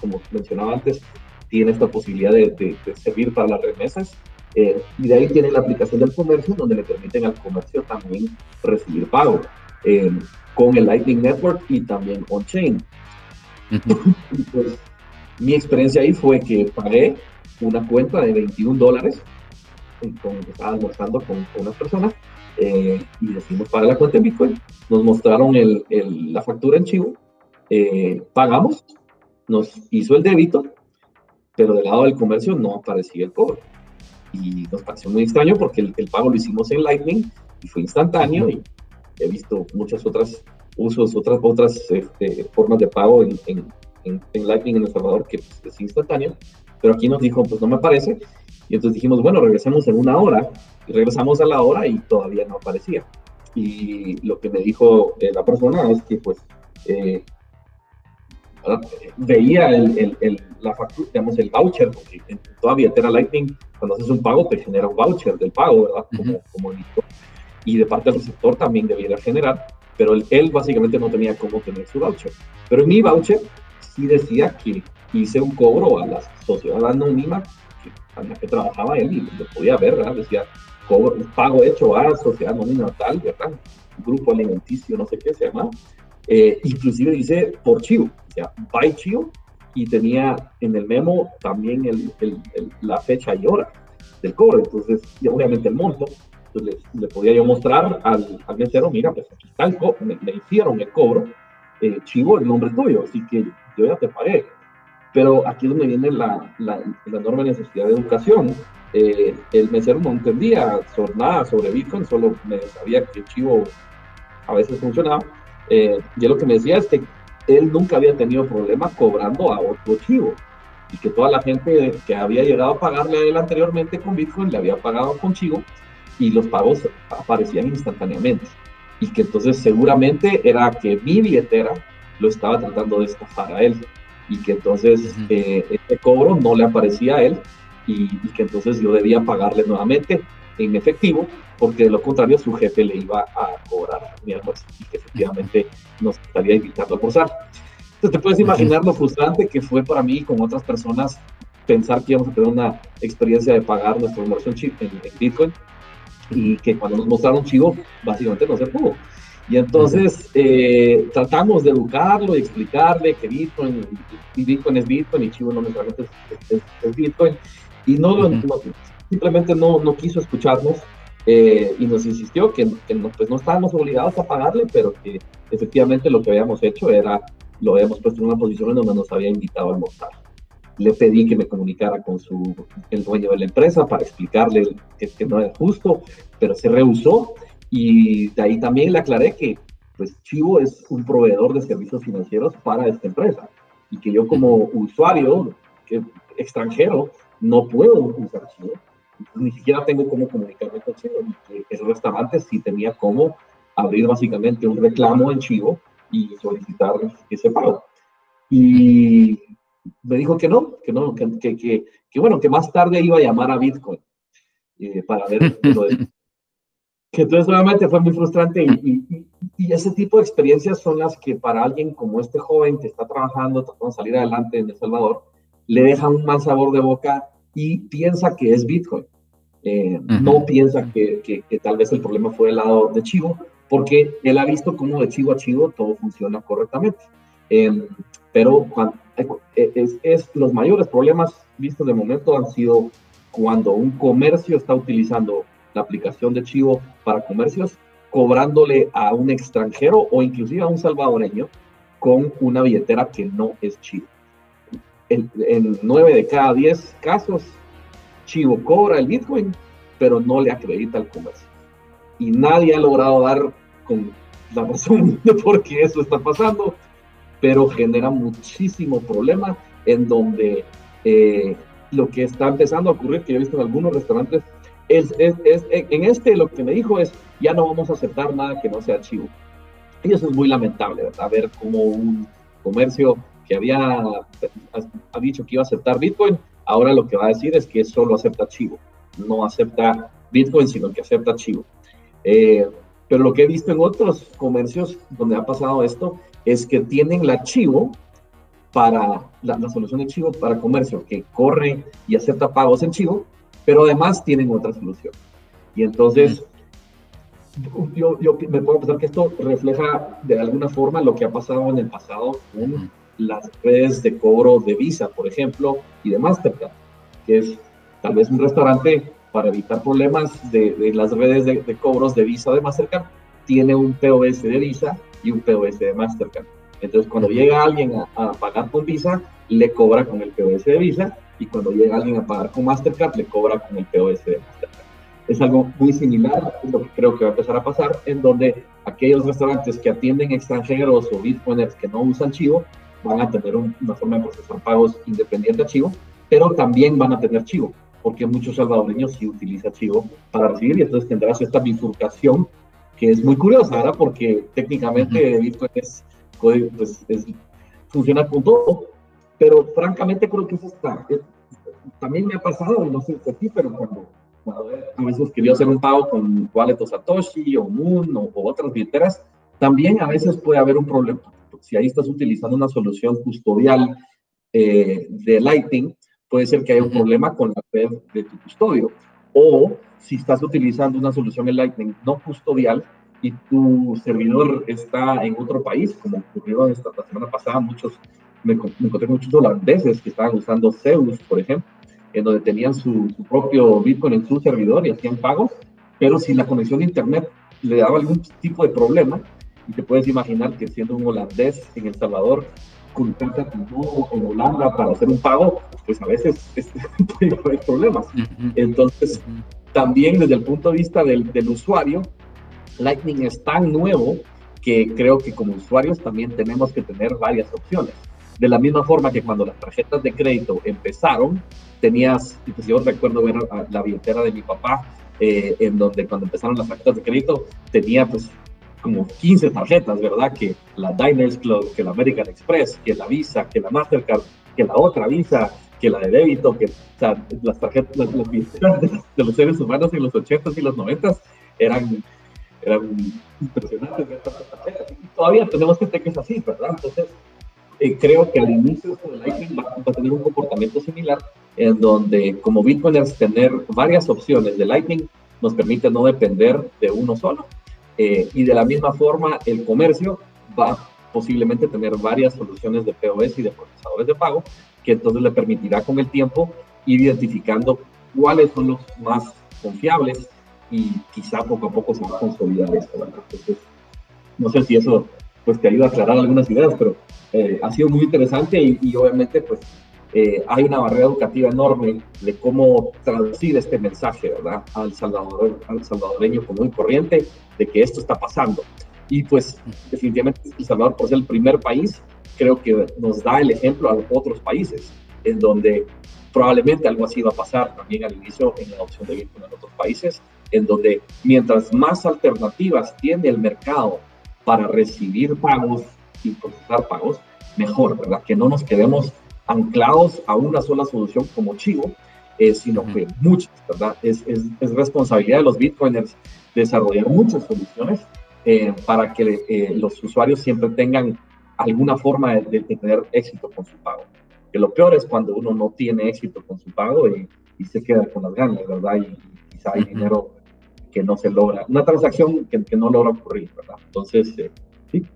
como mencionaba antes, tiene esta posibilidad de, servir para las remesas. Eh, y de ahí tiene la aplicación del comercio, donde le permiten al comercio también recibir pago. Eh, con el Lightning Network y también on-chain. pues, mi experiencia ahí fue que pagué una cuenta de 21 dólares, con, estaba almorzando con, con unas personas, eh, y decimos para la cuenta en Bitcoin. Nos mostraron el, la factura en Chivo, eh, pagamos, nos hizo el débito, pero del lado del comercio no aparecía el cobro. Y nos pareció muy extraño porque el, pago lo hicimos en Lightning y fue instantáneo y he visto muchas otras usos, otras, otras este, formas de pago en, en, en, Lightning en El Salvador que pues, es instantáneo, pero aquí nos dijo, pues no me parece. Y entonces dijimos, bueno, regresemos en una hora. Y regresamos a la hora y todavía no aparecía. Y lo que me dijo eh, la persona es que, pues, eh, veía el, el, la factura, digamos, el voucher, porque en toda billetera Lightning, cuando haces un pago, te genera un voucher del pago, ¿verdad? Como, como y de parte del receptor también debiera generar, pero él, básicamente no tenía cómo tener su voucher. Pero en mi voucher sí decía que hice un cobro a la sociedad anónima a la que trabajaba él y lo podía ver, ¿verdad? Decía, cobro, pago hecho a sociedad anónima tal, ¿verdad? Grupo alimenticio, no sé qué se llama. Eh, inclusive dice por chivo, o sea, by chivo, y tenía en el memo también el, la fecha y hora del cobro, entonces, y obviamente el monto. Entonces le, podía yo mostrar al, al mesero, mira, pues aquí está el cobro, me, hicieron el cobro, eh, chivo, el nombre tuyo, así que yo ya te pagué. Pero aquí es donde viene la, la, enorme necesidad de educación. Eh, el mesero no entendía sobre nada sobre Bitcoin, solo me sabía que Chivo a veces funcionaba. Eh, y lo que me decía es que él nunca había tenido problemas cobrando a otro Chivo. Y que toda la gente que había llegado a pagarle a él anteriormente con Bitcoin le había pagado con Chivo y los pagos aparecían instantáneamente. Y que entonces seguramente era que mi billetera lo estaba tratando de estafar a él. Y que entonces eh, este cobro no le aparecía a él y, que entonces yo debía pagarle nuevamente en efectivo porque de lo contrario su jefe le iba a cobrar mi almuerzo y que efectivamente nos estaría invitando a almorzar. Entonces te puedes imaginar lo frustrante que fue para mí y con otras personas pensar que íbamos a tener una experiencia de pagar nuestro almuerzo en, en, Bitcoin y que cuando nos mostraron Chivo básicamente no se pudo. Y entonces eh, tratamos de educarlo y explicarle que Bitcoin, Bitcoin es Bitcoin y Chivo no necesariamente es, Bitcoin. Y no, simplemente no, no quiso escucharnos eh, y nos insistió que, que no, pues no estábamos obligados a pagarle, pero que efectivamente lo que habíamos hecho era, lo habíamos puesto en una posición en donde nos había invitado a almorzar. Le pedí que me comunicara con su, el dueño de la empresa para explicarle que, que no era justo, pero se rehusó y de ahí también le aclaré que pues Chivo es un proveedor de servicios financieros para esta empresa y que yo como usuario que, extranjero no puedo usar Chivo. Ni siquiera tengo cómo comunicarme con Chivo. Y que el restaurante sí tenía cómo abrir básicamente un reclamo en Chivo y solicitar ese pago. Y me dijo que no, que no, que, que, que, bueno, que más tarde iba a llamar a Bitcoin eh, para ver lo de, que entonces obviamente fue muy frustrante y, y, ese tipo de experiencias son las que para alguien como este joven que está trabajando, tratando de salir adelante en El Salvador, le dejan un mal sabor de boca y piensa que es Bitcoin. Eh, no piensa que, que, tal vez el problema fue del lado de Chivo, porque él ha visto cómo de Chivo a Chivo todo funciona correctamente. Em, pero eh, es, es, los mayores problemas vistos de momento han sido cuando un comercio está utilizando la aplicación de Chivo para comercios, cobrándole a un extranjero o inclusive a un salvadoreño con una billetera que no es Chivo. En, en 9 de cada 10 casos, Chivo cobra el Bitcoin, pero no le acredita al comercio. Y nadie ha logrado dar con la razón de por qué eso está pasando, pero genera muchísimo problema en donde eh, lo que está empezando a ocurrir, que yo he visto en algunos restaurantes, es, en este lo que me dijo es, ya no vamos a aceptar nada que no sea chivo. Y eso es muy lamentable, ¿verdad? Ver cómo un comercio que había ha dicho que iba a aceptar Bitcoin, ahora lo que va a decir es que solo acepta chivo, no acepta Bitcoin, sino que acepta chivo. Eh, pero lo que he visto en otros comercios donde ha pasado esto es que tienen la chivo para la, la solución de chivo para comercio que corre y acepta pagos en chivo, pero además tienen otra solución. Y entonces, yo, yo, me puedo pensar que esto refleja de alguna forma lo que ha pasado en el pasado las redes de cobro de Visa, por ejemplo, y de Mastercard, que es tal vez un restaurante para evitar problemas de, de las redes de, cobros de Visa de Mastercard, tiene un POS de Visa y un POS de Mastercard. Entonces, cuando llega alguien a, a pagar con Visa, le cobra con el POS de Visa y cuando llega alguien a pagar con Mastercard le cobra con el POS de Mastercard. Es algo muy similar, es lo que creo que va a empezar a pasar, en donde aquellos restaurantes que atienden extranjeros o bitcoiners que no usan Chivo van a tener una forma de procesar pagos independiente a Chivo, pero también van a tener Chivo, porque muchos salvadoreños sí utilizan Chivo para recibir y entonces tendrás esta bifurcación que es muy curiosa, ¿verdad? Porque técnicamente Bitcoin es, pues, funciona con todo, pero francamente creo que eso está. también me ha pasado, no sé si ti, pero cuando, a veces quería hacer un pago con Wallet o Satoshi o Moon o, otras billeteras, también a veces puede haber un problema. Si ahí estás utilizando una solución custodial eh, de Lightning, puede ser que haya un problema con la red de tu custodio. O si estás utilizando una solución en Lightning no custodial y tu servidor está en otro país, como ocurrió esta la semana pasada, muchos, me, encontré muchos holandeses que estaban usando Zeus, por ejemplo, en donde tenían su, propio Bitcoin en su servidor y hacían pagos, pero si la conexión a Internet le daba algún tipo de problema, y te puedes imaginar que siendo un holandés en El Salvador, contacta con en Holanda para hacer un pago, pues a veces puede haber problemas. Entonces, también desde el punto de vista del, del usuario, Lightning es tan nuevo que creo que como usuarios también tenemos que tener varias opciones. De la misma forma que cuando las tarjetas de crédito empezaron, tenías, pues yo recuerdo ver la billetera de mi papá, eh, en donde cuando empezaron las tarjetas de crédito tenía pues como 15 tarjetas, ¿verdad? Que la Diners Club, que la American Express, que la Visa, que la Mastercard, que la otra Visa, que la de débito, que las tarjetas, las, las de, los seres humanos en los 80s y los 90s eran eran impresionantes Y todavía tenemos gente que es así, ¿verdad? Entonces, eh, creo que al inicio de Lightning va, a tener un comportamiento similar, en donde como Bitcoiners tener varias opciones de Lightning nos permite no depender de uno solo. Eh, y de la misma forma, el comercio va posiblemente tener varias soluciones de POS y de procesadores de pago, que entonces le permitirá con el tiempo ir identificando cuáles son los más confiables, y quizá poco a poco se va a consolidar esto, Entonces, no sé si eso pues te ayuda a aclarar algunas ideas, pero eh, ha sido muy interesante y, obviamente pues eh, hay una barrera educativa enorme de cómo traducir este mensaje, ¿verdad? Al, salvador, al salvadoreño común y corriente de que esto está pasando. Y pues definitivamente El Salvador, por ser el primer país, creo que nos da el ejemplo a otros países, en donde probablemente algo así va a pasar también al inicio en la adopción de Bitcoin en otros países, en donde mientras más alternativas tiene el mercado para recibir pagos y procesar pagos, mejor, ¿verdad? Que no nos quedemos anclados a una sola solución como Chivo, eh, sino que muchas, ¿verdad? Es, es, es, responsabilidad de los bitcoiners desarrollar muchas soluciones eh, para que eh, los usuarios siempre tengan alguna forma de, tener éxito con su pago. Que lo peor es cuando uno no tiene éxito con su pago y, y se queda con las ganas, ¿verdad? Y, quizá hay dinero que no se logra, una transacción que, que no logra ocurrir, ¿verdad? Entonces, eh, sí.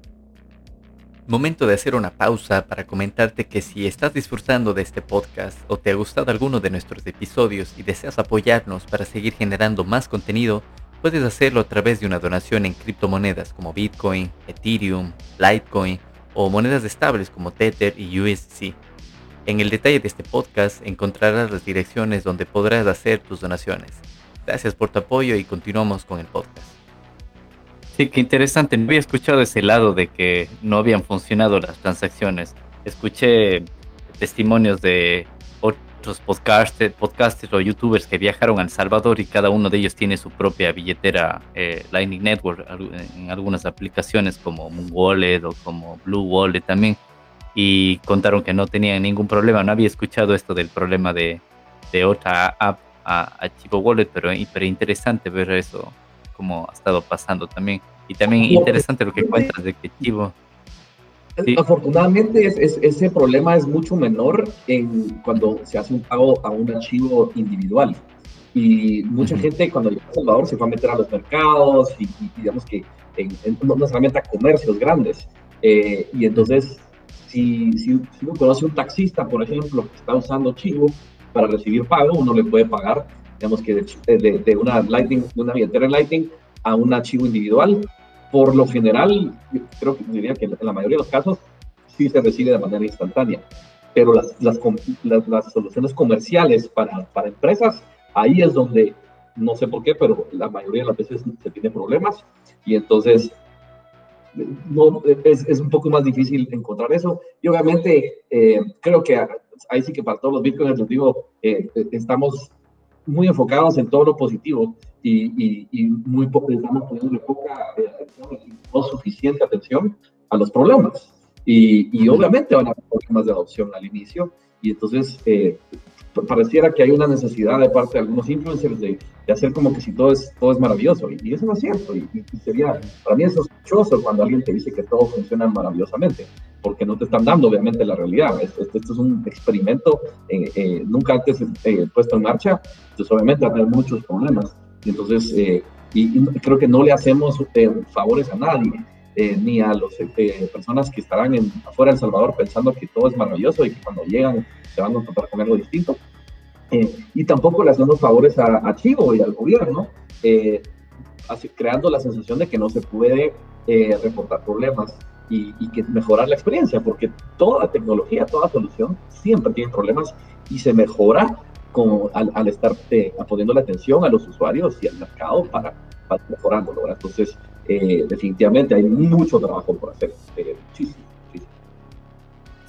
Momento de hacer una pausa para comentarte que si estás disfrutando de este podcast o te ha gustado alguno de nuestros episodios y deseas apoyarnos para seguir generando más contenido, puedes hacerlo a través de una donación en criptomonedas como Bitcoin, Ethereum, Litecoin o monedas estables como Tether y USC. En el detalle de este podcast encontrarás las direcciones donde podrás hacer tus donaciones. Gracias por tu apoyo y continuamos con el podcast. Sí, qué interesante. No había escuchado ese lado de que no habían funcionado las transacciones. Escuché testimonios de otros podcasters, podcasters o youtubers que viajaron a El Salvador y cada uno de ellos tiene su propia billetera eh, Lightning Network en algunas aplicaciones como Moon Wallet o como Blue Wallet también. Y contaron que no tenían ningún problema. No había escuchado esto del problema de, de otra app a, Chivo Wallet, pero pero interesante ver eso, como ha estado pasando también. Y también interesante lo que cuentas de que Chivo... Afortunadamente es, ese problema es mucho menor en cuando se hace un pago a un archivo individual. Y mucha gente cuando llegó a Salvador se fue a meter a los mercados y, digamos que en, no necesariamente a comercios grandes. Eh, y entonces, si, si, si, uno conoce un taxista, por ejemplo, que está usando Chivo, para recibir pago, uno le puede pagar, digamos que de, de, una Lightning, de una billetera Lightning a un archivo individual. Por lo general, creo que diría que en la mayoría de los casos sí se recibe de manera instantánea. pero las, las, las, soluciones comerciales para, para, empresas, ahí es donde, no sé por qué, pero la mayoría de las veces se tiene problemas y entonces no, es, es un poco más difícil encontrar eso. Y obviamente eh, creo que ahí sí que para todos los bitcoins les digo, eh, estamos muy enfocados en todo lo positivo y, y, muy poco, estamos poniendo poca atención y no suficiente atención a los problemas. Y, y, obviamente van a haber problemas de adopción al inicio. Y entonces eh, pareciera que hay una necesidad de parte de algunos influencers de, de, hacer como que si todo es, todo es maravilloso. Y, eso no es cierto. Y, sería, para mí es sospechoso cuando alguien te dice que todo funciona maravillosamente, porque no te están dando obviamente la realidad. Esto, esto es un experimento eh, eh, nunca antes puesto en marcha. Entonces obviamente va a haber muchos problemas. Y entonces, y, creo que no le hacemos favores a nadie. Eh, ni a las eh, personas que estarán en, afuera de Salvador pensando que todo es maravilloso y que cuando llegan se van a encontrar con algo distinto. Eh, y tampoco le hacemos favores a, Chivo y al gobierno, así, creando la sensación de que no se puede reportar problemas y, y, que mejorar la experiencia, porque toda tecnología, toda solución siempre tiene problemas y se mejora con, al, estar poniendo la atención a los usuarios y al mercado para, para mejorándolo. Entonces, eh, definitivamente hay mucho trabajo por hacer, eh.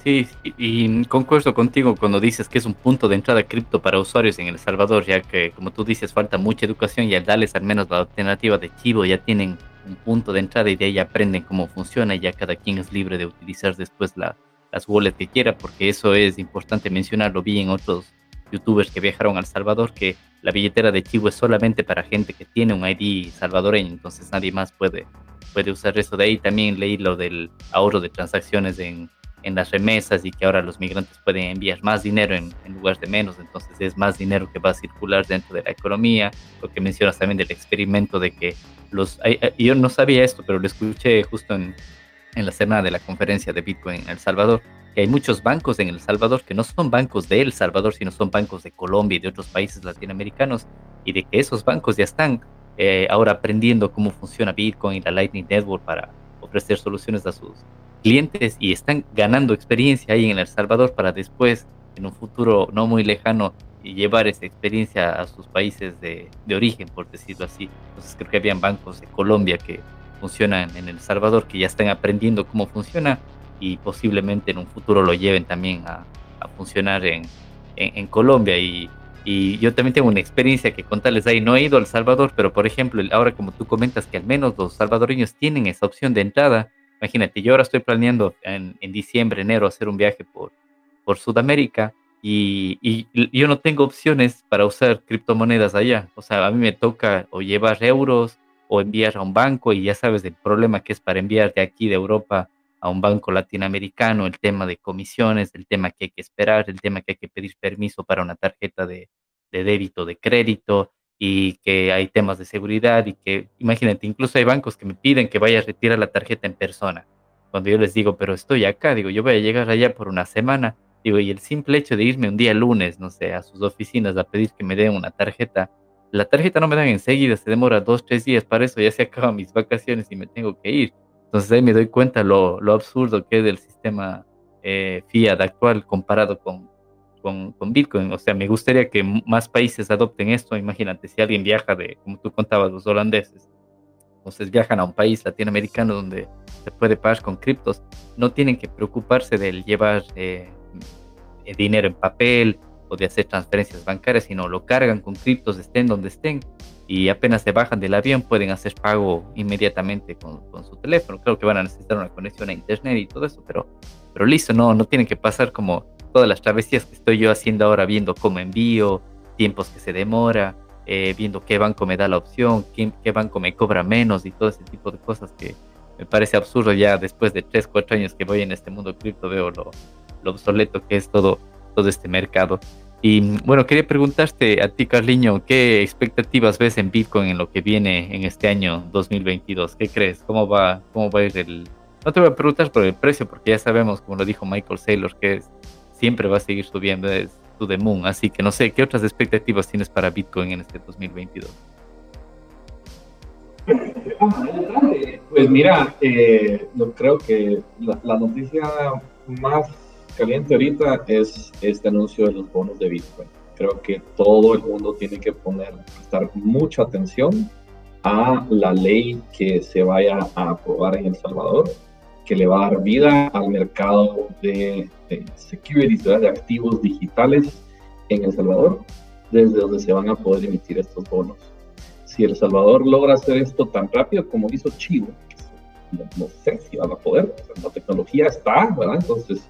Sí, y concuerdo contigo cuando dices que es un punto de entrada cripto para usuarios en El Salvador, ya que, como tú dices, falta mucha educación y al darles al menos la alternativa de Chivo ya tienen un punto de entrada y de ahí aprenden cómo funciona y ya cada quien es libre de utilizar después la, las wallets que quiera, porque eso es importante mencionarlo. Vi en otros youtubers que viajaron al Salvador que la billetera de Chivo es solamente para gente que tiene un ID salvadoreño, entonces nadie más puede, puede usar eso. De ahí también leí lo del ahorro de transacciones en, en las remesas y que ahora los migrantes pueden enviar más dinero en, en, lugar de menos, entonces es más dinero que va a circular dentro de la economía. Lo que mencionas también del experimento de que los... Yo no sabía esto, pero lo escuché justo en, en la semana de la conferencia de Bitcoin en El Salvador, que hay muchos bancos en El Salvador que no son bancos de El Salvador, sino son bancos de Colombia y de otros países latinoamericanos, y de que esos bancos ya están eh, ahora aprendiendo cómo funciona Bitcoin y la Lightning Network para ofrecer soluciones a sus clientes y están ganando experiencia ahí en El Salvador para después, en un futuro no muy lejano, llevar esa experiencia a sus países de, de origen, por decirlo así. Entonces creo que habían bancos de Colombia que funcionan en El Salvador que ya están aprendiendo cómo funciona y posiblemente en un futuro lo lleven también a, a funcionar en, en, Colombia. Y, y, yo también tengo una experiencia que contarles ahí. No he ido a Salvador, pero por ejemplo, ahora como tú comentas que al menos los salvadoreños tienen esa opción de entrada, imagínate, yo ahora estoy planeando en, en diciembre, enero, hacer un viaje por, por Sudamérica. Y, y, yo no tengo opciones para usar criptomonedas allá. O sea, a mí me toca o llevar euros o enviar a un banco y ya sabes el problema que es para enviar de aquí de Europa a un banco latinoamericano, el tema de comisiones, el tema que hay que esperar, el tema que hay que pedir permiso para una tarjeta de, de débito, de crédito, y que hay temas de seguridad y que, imagínate, incluso hay bancos que me piden que vaya a retirar la tarjeta en persona. Cuando yo les digo, pero estoy acá, digo, yo voy a llegar allá por una semana, digo, y el simple hecho de irme un día lunes, no sé, a sus oficinas a pedir que me den una tarjeta, la tarjeta no me dan enseguida, se demora dos, tres días, para eso ya se acaban mis vacaciones y me tengo que ir. Entonces ahí me doy cuenta lo, lo absurdo que es el sistema eh, fiat actual comparado con, con, Bitcoin. O sea, me gustaría que más países adopten esto. Imagínate, si alguien viaja de, como tú contabas, los holandeses, entonces viajan a un país latinoamericano donde se puede pagar con criptos, no tienen que preocuparse de llevar eh, dinero en papel o de hacer transferencias bancarias, sino lo cargan con criptos, estén donde estén, y apenas se bajan del avión pueden hacer pago inmediatamente con, con, su teléfono. Creo que van a necesitar una conexión a internet y todo eso, pero, pero listo, no, no tienen que pasar como todas las travesías que estoy yo haciendo ahora, viendo cómo envío, tiempos que se demora, eh, viendo qué banco me da la opción, qué, qué, banco me cobra menos y todo ese tipo de cosas que me parece absurdo ya después de 3, 4 años que voy en este mundo cripto, veo lo, lo obsoleto que es todo, todo este mercado. Y bueno, quería preguntarte a ti, Carliño, ¿qué expectativas ves en Bitcoin en lo que viene en este año 2022? ¿Qué crees? ¿Cómo va, cómo va a ir el... No te voy a preguntar por el precio, porque ya sabemos, como lo dijo Michael Saylor, que siempre va a seguir subiendo, es moon. Así que no sé, ¿qué otras expectativas tienes para Bitcoin en este 2022? Pues mira, eh, yo creo que la noticia más caliente ahorita es este anuncio de los bonos de Bitcoin. Creo que todo el mundo tiene que poner, prestar mucha atención a la ley que se vaya a aprobar en El Salvador, que le va a dar vida al mercado de, securities, de activos digitales en El Salvador, desde donde se van a poder emitir estos bonos. Si El Salvador logra hacer esto tan rápido como hizo Chile, no, sé si van a poder, la tecnología está, ¿verdad? Entonces,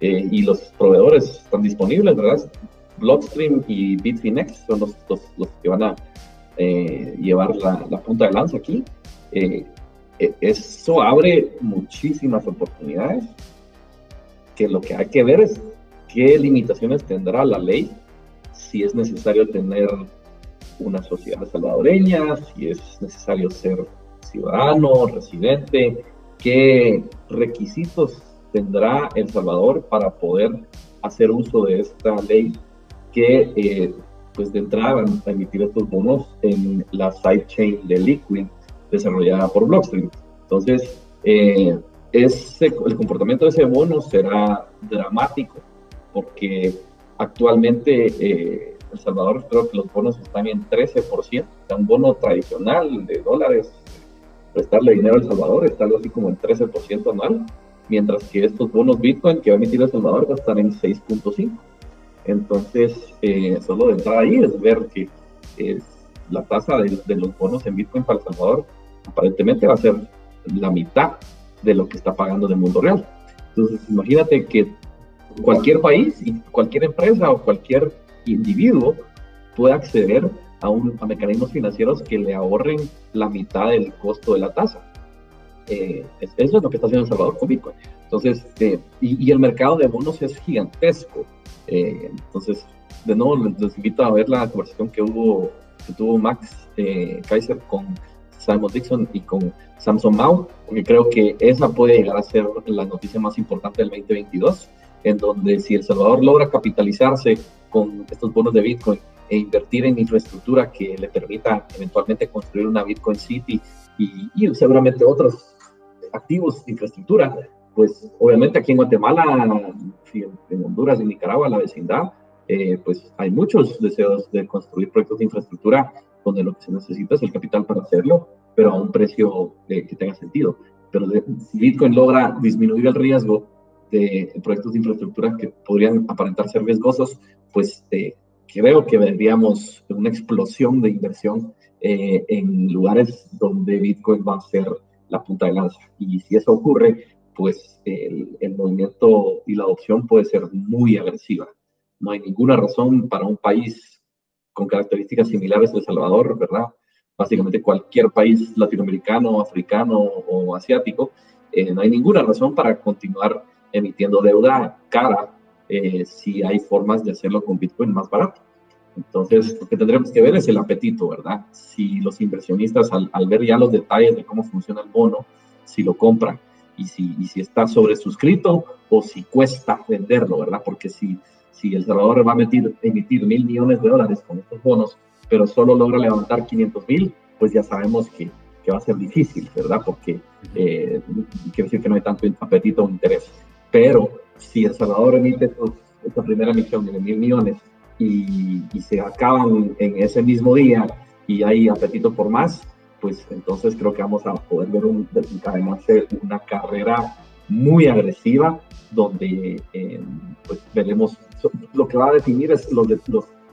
eh, y los proveedores están disponibles, ¿verdad? Blockstream y Bitfinex son los, los, que van a eh, llevar la, la, punta de lanza aquí. Eh, eso abre muchísimas oportunidades, que lo que hay que ver es qué limitaciones tendrá la ley, si es necesario tener una sociedad salvadoreña, si es necesario ser ciudadano, residente, qué requisitos tendrá El Salvador para poder hacer uso de esta ley que eh, pues de entrada a emitir estos bonos en la sidechain de Liquid desarrollada por Blockstream. Entonces, eh, ese, el comportamiento de ese bono será dramático porque actualmente eh, El Salvador creo que los bonos están en 13%, o sea, un bono tradicional de dólares prestarle dinero a El Salvador está algo así como el 13% anual, mientras que estos bonos Bitcoin que va a emitir El Salvador estar en 6.5%. Entonces, eh, solo de entrada ahí es ver que la tasa de, los bonos en Bitcoin para El Salvador aparentemente va a ser la mitad de lo que está pagando en el mundo real. Entonces, imagínate que cualquier país y cualquier empresa o cualquier individuo puede acceder a, un, a mecanismos financieros que le ahorren la mitad del costo de la tasa. Eh, eso es lo que está haciendo El Salvador con Bitcoin. Entonces, eh, y, el mercado de bonos es gigantesco. Eh, entonces, de nuevo, les invito a ver la conversación que hubo, que tuvo Max Kaiser con Simon Dixon y con Samson Mao, porque creo que esa puede llegar a ser la noticia más importante del 2022, en donde si El Salvador logra capitalizarse con estos bonos de Bitcoin e invertir en infraestructura que le permita eventualmente construir una Bitcoin City y, seguramente otros activos infraestructura, pues obviamente aquí en Guatemala, en Honduras, en Nicaragua, la vecindad, eh, pues hay muchos deseos de construir proyectos de infraestructura donde lo que se necesita es el capital para hacerlo, pero a un precio que tenga sentido. Pero si Bitcoin logra disminuir el riesgo de proyectos de infraestructura que podrían aparentar ser riesgosos, pues eh, creo que veríamos una explosión de inversión eh, en lugares donde Bitcoin va a ser la punta de lanza. Y si eso ocurre, pues el, movimiento y la adopción puede ser muy agresiva. No hay ninguna razón para un país con características similares a El Salvador, ¿verdad? Básicamente cualquier país latinoamericano, africano o asiático, eh, no hay ninguna razón para continuar emitiendo deuda cara eh, si hay formas de hacerlo con Bitcoin más barato. Entonces, lo que tendremos que ver es el apetito, ¿verdad? Si los inversionistas, al, ver ya los detalles de cómo funciona el bono, si lo compran y si, y si está sobresuscrito o si cuesta venderlo, ¿verdad? Porque si, si El Salvador va a emitir, emitir mil millones de dólares con estos bonos, pero solo logra levantar 500 mil, pues ya sabemos que, que, va a ser difícil, ¿verdad? Porque eh, quiere decir que no hay tanto apetito o interés. Pero si El Salvador emite esta primera emisión de mil millones y, se acaban en ese mismo día y hay apetito por más, pues entonces creo que vamos a poder ver un, una carrera muy agresiva donde eh, pues veremos lo que va a definir es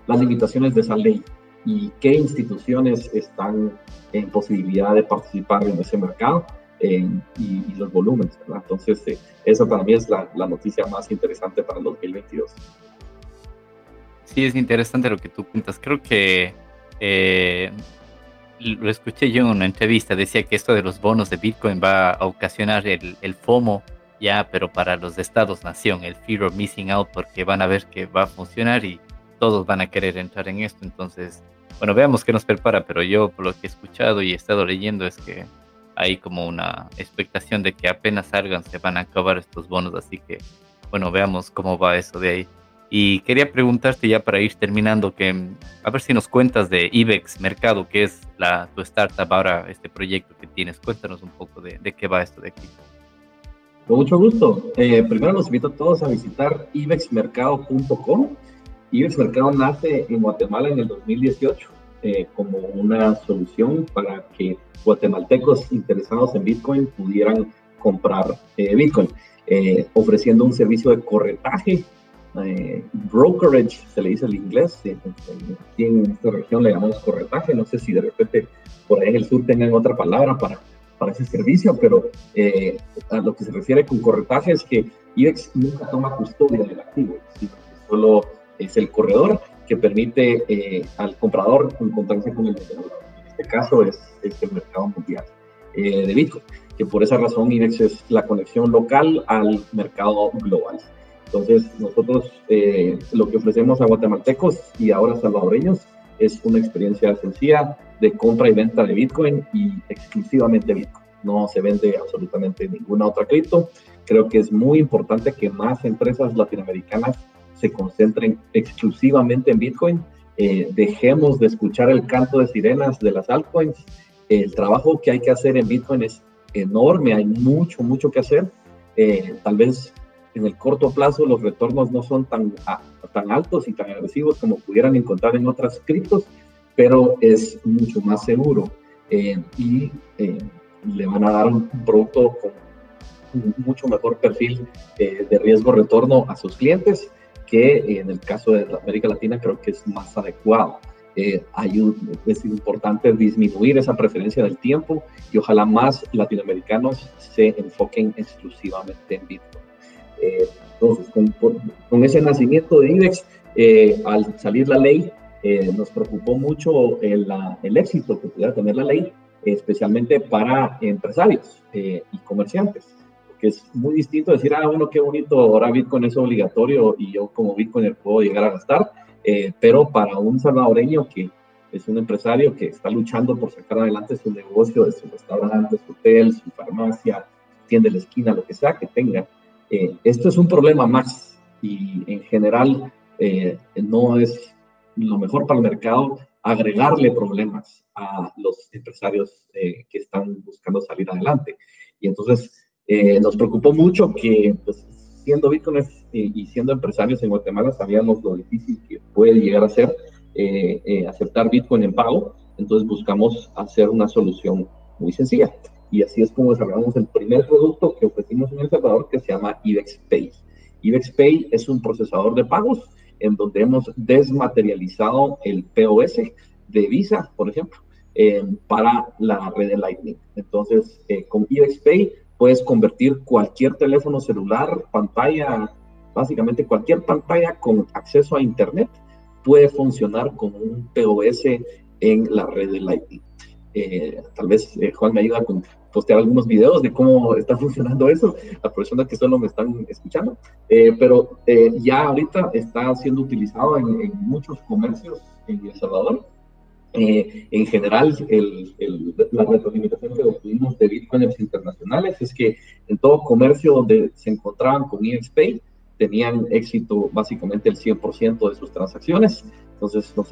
las limitaciones de esa ley y qué instituciones están en posibilidad de participar en ese mercado y, los volúmenes, ¿verdad? Entonces, eh, esa para mí es la, la, noticia más interesante para el 2022. Sí, es interesante lo que tú cuentas. Creo que eh, lo escuché yo en una entrevista, decía que esto de los bonos de Bitcoin va a ocasionar el, el FOMO ya, pero para los estados-nación, el Fear of Missing Out, porque van a ver que va a funcionar y todos van a querer entrar en esto. Entonces, bueno, veamos qué nos prepara, pero yo por lo que he escuchado y he estado leyendo es que hay como una expectación de que apenas salgan se van a acabar estos bonos, así que bueno, veamos cómo va eso de ahí. Y quería preguntarte ya para ir terminando que a ver si nos cuentas de IBEX Mercado, que es la, tu startup ahora, este proyecto que tienes. Cuéntanos un poco de, de qué va esto de aquí. Con mucho gusto. Eh, primero los invito a todos a visitar ibexmercado.com. Ibexmercado nace en Guatemala en el 2018 eh, como una solución para que guatemaltecos interesados en Bitcoin pudieran comprar eh, Bitcoin, eh, ofreciendo un servicio de corretaje, brokerage, se le dice en inglés, aquí en esta región le llamamos corretaje, no sé si de repente por ahí en el sur tengan otra palabra para, para ese servicio, pero a lo que se refiere con corretaje es que IBEX nunca toma custodia del activo, solo es el corredor que permite eh, al comprador encontrarse con el vendedor. En este caso es, el mercado mundial eh, de Bitcoin, que por esa razón IDEX es la conexión local al mercado global. Entonces, nosotros eh, lo que ofrecemos a guatemaltecos y ahora salvadoreños es una experiencia sencilla de compra y venta de Bitcoin y exclusivamente Bitcoin. No se vende absolutamente ninguna otra cripto. Creo que es muy importante que más empresas latinoamericanas se concentren exclusivamente en Bitcoin. Eh, dejemos de escuchar el canto de sirenas de las altcoins. El trabajo que hay que hacer en Bitcoin es enorme, hay mucho, mucho que hacer. Eh, tal vez en el corto plazo los retornos no son tan, tan altos y tan agresivos como pudieran encontrar en otras criptos, pero es mucho más seguro eh, y le van a dar un producto con un mucho mejor perfil de riesgo-retorno a sus clientes que en el caso de América Latina creo que es más adecuado. Eh, es importante disminuir esa preferencia del tiempo y ojalá más latinoamericanos se enfoquen exclusivamente en Bitcoin. Eh, entonces, con, ese nacimiento de IDEX, eh, al salir la ley, nos preocupó mucho el, el, éxito que pudiera tener la ley, especialmente para empresarios y comerciantes que es muy distinto decir, ah, bueno, qué bonito, ahora Bitcoin es obligatorio y yo como Bitcoiner puedo llegar a gastar, eh, pero para un salvadoreño que es un empresario que está luchando por sacar adelante su negocio, de su restaurante, su hotel, su farmacia, tienda de la esquina, lo que sea que tenga, eh, es un problema más y en general eh, no es lo mejor para el mercado agregarle problemas a los empresarios que están buscando salir adelante. Y entonces, eh, nos preocupó mucho que, pues, siendo bitcoins eh, y siendo empresarios en Guatemala, sabíamos lo difícil que puede llegar a ser eh, aceptar Bitcoin en pago. Entonces buscamos hacer una solución muy sencilla. Y así es como desarrollamos el primer producto que ofrecimos en El Salvador, que se llama IBEX Pay. IBEX Pay es un procesador de pagos en donde hemos desmaterializado el POS de Visa, por ejemplo, para la red de Lightning. Entonces, con IBEX Pay puedes convertir cualquier teléfono celular, pantalla, básicamente cualquier pantalla con acceso a Internet puede funcionar como un POS en la red de Lightning. Eh, tal vez eh, Juan me ayuda con postear algunos videos de cómo está funcionando eso, a personas que solo me están escuchando, eh, pero ya ahorita está siendo utilizado en, en muchos comercios en El Salvador eh, en general, el, la retroalimentación que obtuvimos de bitcoins internacionales es que en todo comercio donde se encontraban con EXPay tenían éxito básicamente el 100% de sus transacciones. Entonces, nos,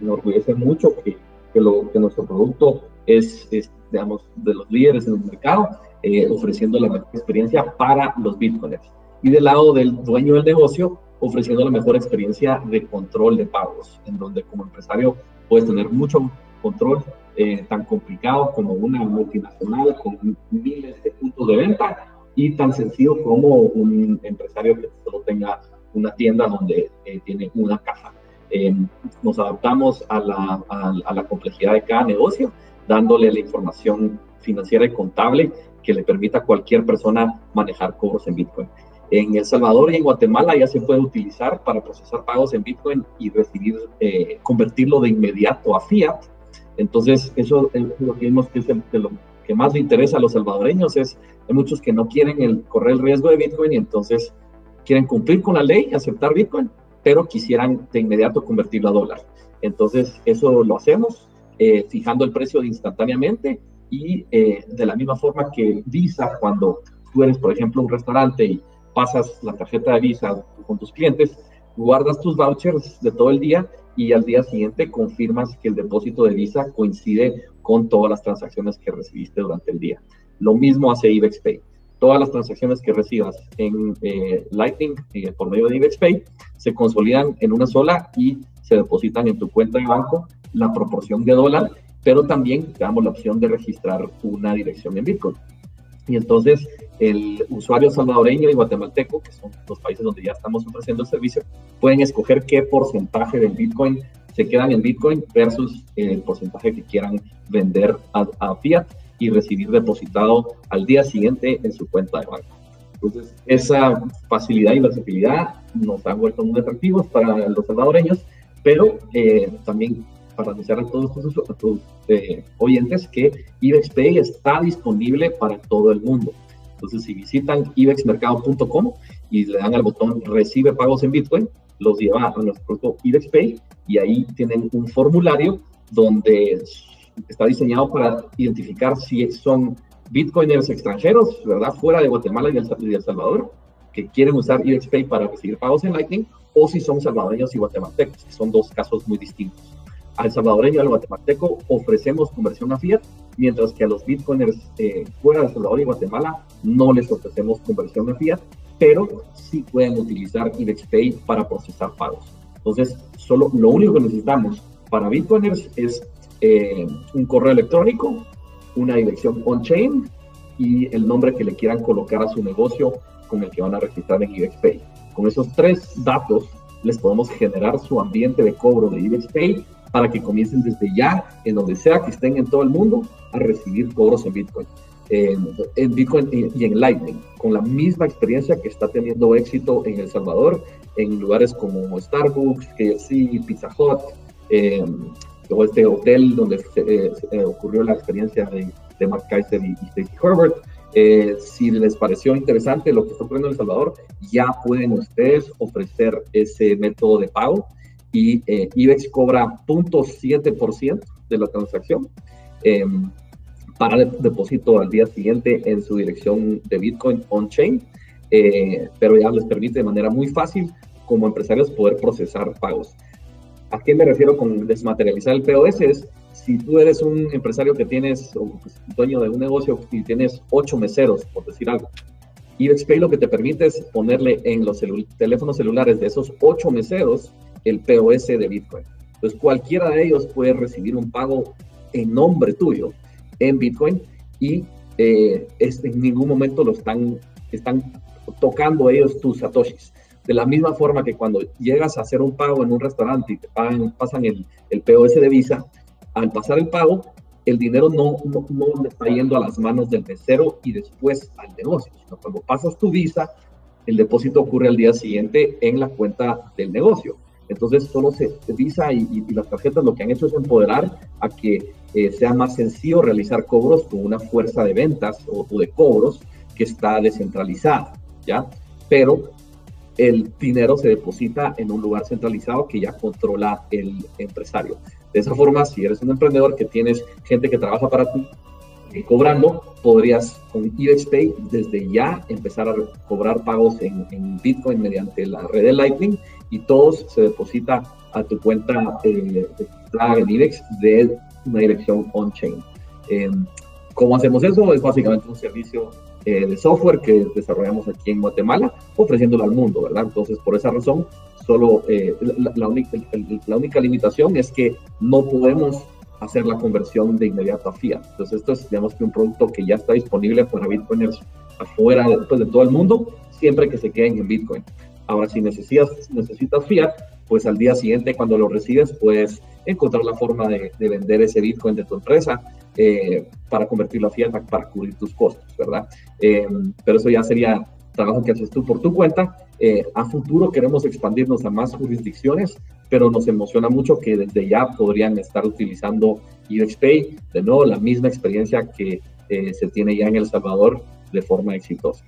enorgullece mucho que, que, lo, que nuestro producto es, digamos, de los líderes en el mercado, eh, ofreciendo la mejor experiencia para los bitcoins. Y del lado del dueño del negocio, ofreciendo la mejor experiencia de control de pagos, en donde como empresario puedes tener mucho control eh, tan complicado como una multinacional con miles de puntos de venta y tan sencillo como un empresario que solo tenga una tienda donde eh, tiene una caja. Eh, nos adaptamos a la, a la complejidad de cada negocio, dándole la información financiera y contable que le permita a cualquier persona manejar cobros en Bitcoin. En El Salvador y en Guatemala ya se puede utilizar para procesar pagos en Bitcoin y recibir, eh, convertirlo de inmediato a fiat. Entonces, eso es lo que vimos que es lo que más le interesa a los salvadoreños. Es, hay muchos que no quieren el, correr el riesgo de Bitcoin y entonces quieren cumplir con la ley, aceptar Bitcoin, pero quisieran de inmediato convertirlo a dólar. Entonces, eso lo hacemos eh, fijando el precio instantáneamente y eh, de la misma forma que Visa, cuando tú eres, por ejemplo, un restaurante y pasas la tarjeta de Visa con tus clientes, guardas tus vouchers de todo el día y al día siguiente confirmas que el depósito de Visa coincide con todas las transacciones que recibiste durante el día. Lo mismo hace IBEX Pay. todas las transacciones que recibas en eh, Lightning eh, por medio de IBEXPay se consolidan en una sola y se depositan en tu cuenta de banco la proporción de dólar, pero también damos la opción de registrar una dirección en Bitcoin. Y entonces el usuario salvadoreño y guatemalteco, que son los países donde ya estamos ofreciendo el servicio, pueden escoger qué porcentaje del Bitcoin se quedan en Bitcoin versus el porcentaje que quieran vender a, fiat y recibir depositado al día siguiente en su cuenta de banco. Entonces, esa facilidad y versatilidad nos han vuelto muy atractivos para los salvadoreños, pero eh, también para anunciar a todos tus, eh, oyentes que IBEXPay está disponible para todo el mundo. Entonces, si visitan ibexmercado.com y le dan al botón Recibe pagos en Bitcoin, los lleva a nuestro IBEXPay y ahí tienen un formulario donde está diseñado para identificar si son bitcoiners extranjeros, ¿verdad? Fuera de Guatemala y de El Salvador, que quieren usar IBEXPay para recibir pagos en Lightning, o si son salvadoreños y guatemaltecos, que son dos casos muy distintos. Al salvadoreño al guatemalteco ofrecemos conversión a fiat, mientras que a los bitcoiners eh, fuera de Salvador y Guatemala no les ofrecemos conversión a fiat, pero sí pueden utilizar IBEXPay para procesar pagos. Entonces, solo lo único que necesitamos para Bitcoiners es eh, un correo electrónico, una dirección on-chain y el nombre que le quieran colocar a su negocio con el que van a registrar en IBEXPay. Con esos tres datos les podemos generar su ambiente de cobro de IBEXPay para que comiencen desde ya, en donde sea que estén en todo el mundo, a recibir cobros en Bitcoin en, Bitcoin y, en Lightning, con la misma experiencia que está teniendo éxito en El Salvador, en lugares como Starbucks, KFC, Pizza Hut, eh, o este hotel donde eh, eh, ocurrió la experiencia de, de Mark Kaiser y, Stacey Herbert. Eh, si les pareció interesante lo que está ocurriendo en El Salvador, ya pueden ustedes ofrecer ese método de pago y IBEX cobra 0.7% de la transacción para el depósito al día siguiente en su dirección de Bitcoin on-chain, eh, pero ya les permite de manera muy fácil como empresarios poder procesar pagos. ¿A qué me refiero con desmaterializar el POS? Es si tú eres un empresario que tienes, o pues, dueño de un negocio y tienes ocho meseros, por decir algo, EBEXPay lo que te permite es ponerle en los teléfonos celulares de esos ocho meseros el POS de Bitcoin. Entonces cualquiera de ellos puede recibir un pago en nombre tuyo en Bitcoin y eh, en ningún momento lo están, están tocando ellos tus satoshis. De la misma forma que cuando llegas a hacer un pago en un restaurante y te pasan el, el POS de Visa, al pasar el pago, el dinero no, no, no, está yendo a las manos del mesero y después al negocio, sino cuando pasas tu Visa, el depósito ocurre al día siguiente en la cuenta del negocio. Entonces, solo se Visa y, y, las tarjetas lo que han hecho es empoderar a que eh, sea más sencillo realizar cobros con una fuerza de ventas o, de cobros que está descentralizada, ¿ya? Pero el dinero se deposita en un lugar centralizado que ya controla el empresario. De esa forma, si eres un emprendedor que tienes gente que trabaja para ti eh, cobrando, podrías con IBEXPay desde ya empezar a cobrar pagos en, en, Bitcoin mediante la red de Lightning y todos se deposita a tu cuenta eh, en IBEX de una dirección on-chain. Em, ¿Cómo hacemos eso? Es básicamente un servicio eh, de software que desarrollamos aquí en Guatemala, ofreciéndolo al mundo, ¿verdad? Entonces, por esa razón, solo eh, la, única, la única limitación es que no podemos hacer la conversión de inmediato a fiat. Entonces, esto es, digamos que un producto que ya está disponible para bitcoiners afuera pues, de todo el mundo, siempre que se queden en Bitcoin. Ahora, si necesitas, necesitas fiat, pues al día siguiente cuando lo recibes puedes encontrar la forma de, vender ese Bitcoin de tu empresa eh, para convertirlo a fiat para cubrir tus costos, ¿verdad? Eh, pero eso ya sería trabajo que haces tú por tu cuenta. Eh, a futuro queremos expandirnos a más jurisdicciones, pero nos emociona mucho que desde ya podrían estar utilizando UXPay, de nuevo la misma experiencia que se tiene ya en El Salvador de forma exitosa.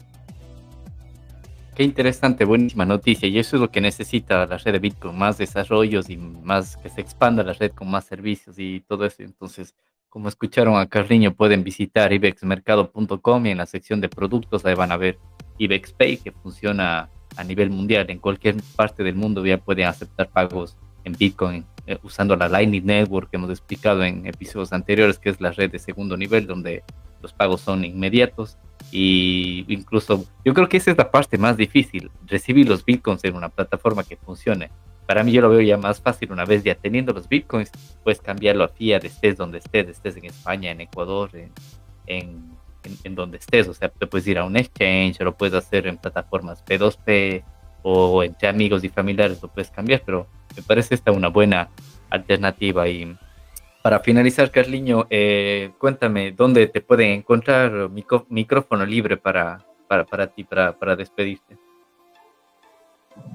Qué interesante, buenísima noticia. Y eso es lo que necesita la red de Bitcoin, más desarrollos y más que se expanda la red con más servicios y todo eso. Entonces, como escucharon a Carliño, pueden visitar ibexmercado.com y en la sección de productos ahí van a ver IBEXPay, que funciona a nivel mundial. En cualquier parte del mundo ya pueden aceptar pagos en Bitcoin eh, usando la Lightning Network que hemos explicado en episodios anteriores, que es la red de segundo nivel donde los pagos son inmediatos y incluso yo creo que esa es la parte más difícil, recibir los bitcoins en una plataforma que funcione. Para mí yo lo veo ya más fácil una vez ya teniendo los bitcoins, puedes cambiarlo a fiat, estés donde estés, estés en España, en Ecuador, en, en, donde estés, o sea, te puedes ir a un exchange, lo puedes hacer en plataformas P2P o entre amigos y familiares lo puedes cambiar, pero me parece esta una buena alternativa y para finalizar, Carliño, eh, cuéntame dónde te pueden encontrar micrófono libre para, para, para ti, para, para despedirte.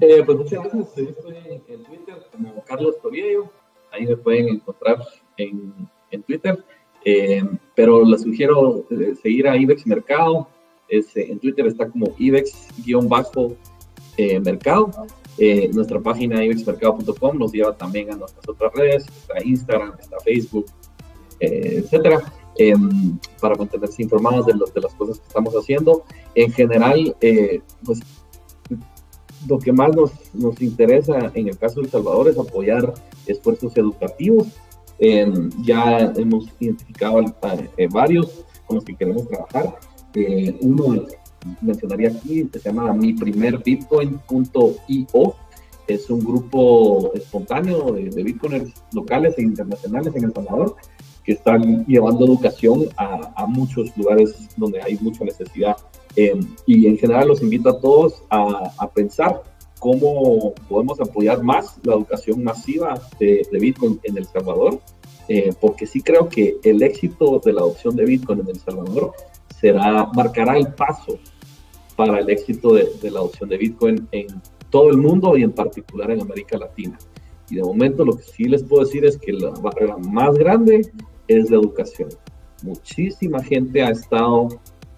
Eh, pues muchas gracias. Estoy en Twitter como Carlos Toriello. Ahí me pueden encontrar en, en Twitter. Eh, pero les sugiero seguir a IBEX Mercado. Es, en Twitter está como IBEX-mercado. Eh, nuestra página ibexmercado.com nos lleva también a nuestras otras redes, está Instagram, está Facebook, eh, etcétera, em, para mantenerse informados de, de, las cosas que estamos haciendo. En general, eh, pues lo que más nos, nos, interesa en el caso de El Salvador es apoyar esfuerzos educativos. Em, ya hemos identificado varios con los que queremos trabajar. uno mencionaría aquí, se llama mi primer bitcoin.io. Es un grupo espontáneo de, de bitcoiners locales e internacionales en El Salvador que están llevando educación a, a muchos lugares donde hay mucha necesidad. Em, y en general los invito a todos a, a, pensar cómo podemos apoyar más la educación masiva de, de Bitcoin en El Salvador, eh, porque sí creo que el éxito de la adopción de Bitcoin en El Salvador será, marcará el paso para el éxito de, la adopción de Bitcoin en todo el mundo y en particular en América Latina. Y de momento lo que sí les puedo decir es que la barrera más grande es la educación. Muchísima gente ha estado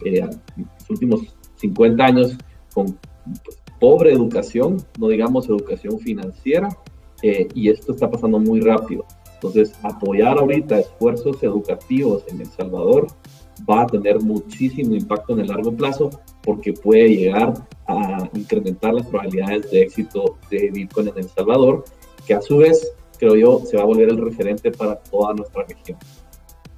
eh, en los últimos 50 años con pues, pobre educación, no digamos educación financiera, eh, y esto está pasando muy rápido. Entonces, apoyar ahorita esfuerzos educativos en El Salvador va a tener muchísimo impacto en el largo plazo porque puede llegar a incrementar las probabilidades de éxito de Bitcoin en El Salvador, que a su vez, creo yo, se va a volver el referente para toda nuestra región.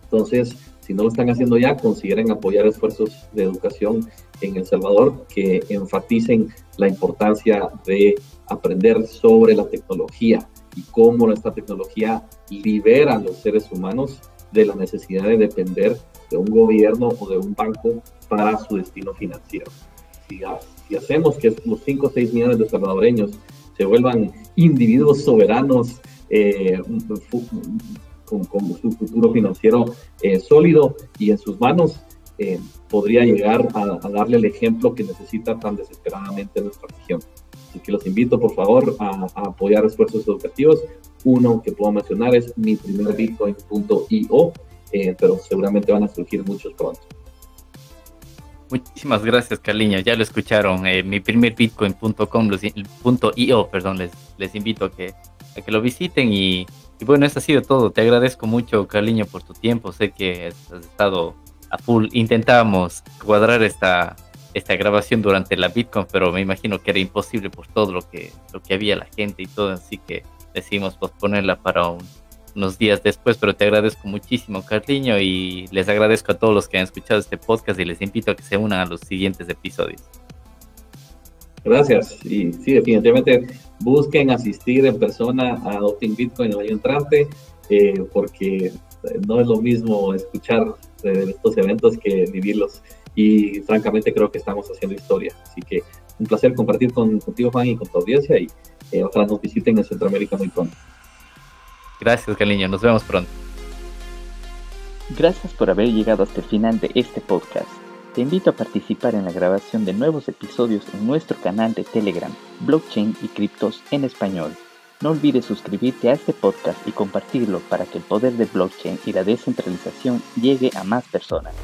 Entonces, si no lo están haciendo ya, consideren apoyar esfuerzos de educación en El Salvador que enfaticen la importancia de aprender sobre la tecnología y cómo nuestra tecnología libera a los seres humanos de la necesidad de depender de un gobierno o de un banco para su destino financiero. Si, hacemos que los 5 o 6 millones de salvadoreños se vuelvan individuos soberanos eh, con, su futuro financiero eh, sólido y en sus manos, eh, podría llegar a, darle el ejemplo que necesita tan desesperadamente nuestra región. Así que los invito, por favor, a, a apoyar esfuerzos educativos. Uno que puedo mencionar es mi primer bitcoin.io eh, pero seguramente van a surgir muchos pronto. Muchísimas gracias, Carliño. Ya lo escucharon. Eh, mi primer bitcoin.com, .io, perdón, les, les invito a que, a que lo visiten. Y, y, bueno, eso ha sido todo. Te agradezco mucho, Carliño, por tu tiempo. Sé que has estado a full. Intentábamos cuadrar esta, esta grabación durante la Bitcoin, pero me imagino que era imposible por todo lo que, lo que había la gente y todo. Así que decidimos posponerla para un unos días después, pero te agradezco muchísimo, Carliño, y les agradezco a todos los que han escuchado este podcast y les invito a que se unan a los siguientes episodios. Gracias. Y sí, definitivamente busquen asistir en persona a Adopting Bitcoin el año entrante, eh, porque no es lo mismo escuchar estos eventos que vivirlos. Y francamente creo que estamos haciendo historia. Así que un placer compartir con, contigo, Juan, y con tu audiencia. Y eh, ojalá nos visiten en Centroamérica muy pronto. Gracias, cariño. Nos vemos pronto. Gracias por haber llegado hasta el final de este podcast. Te invito a participar en la grabación de nuevos episodios en nuestro canal de Telegram, Blockchain y Criptos en Español. No olvides suscribirte a este podcast y compartirlo para que el poder del blockchain y la descentralización llegue a más personas.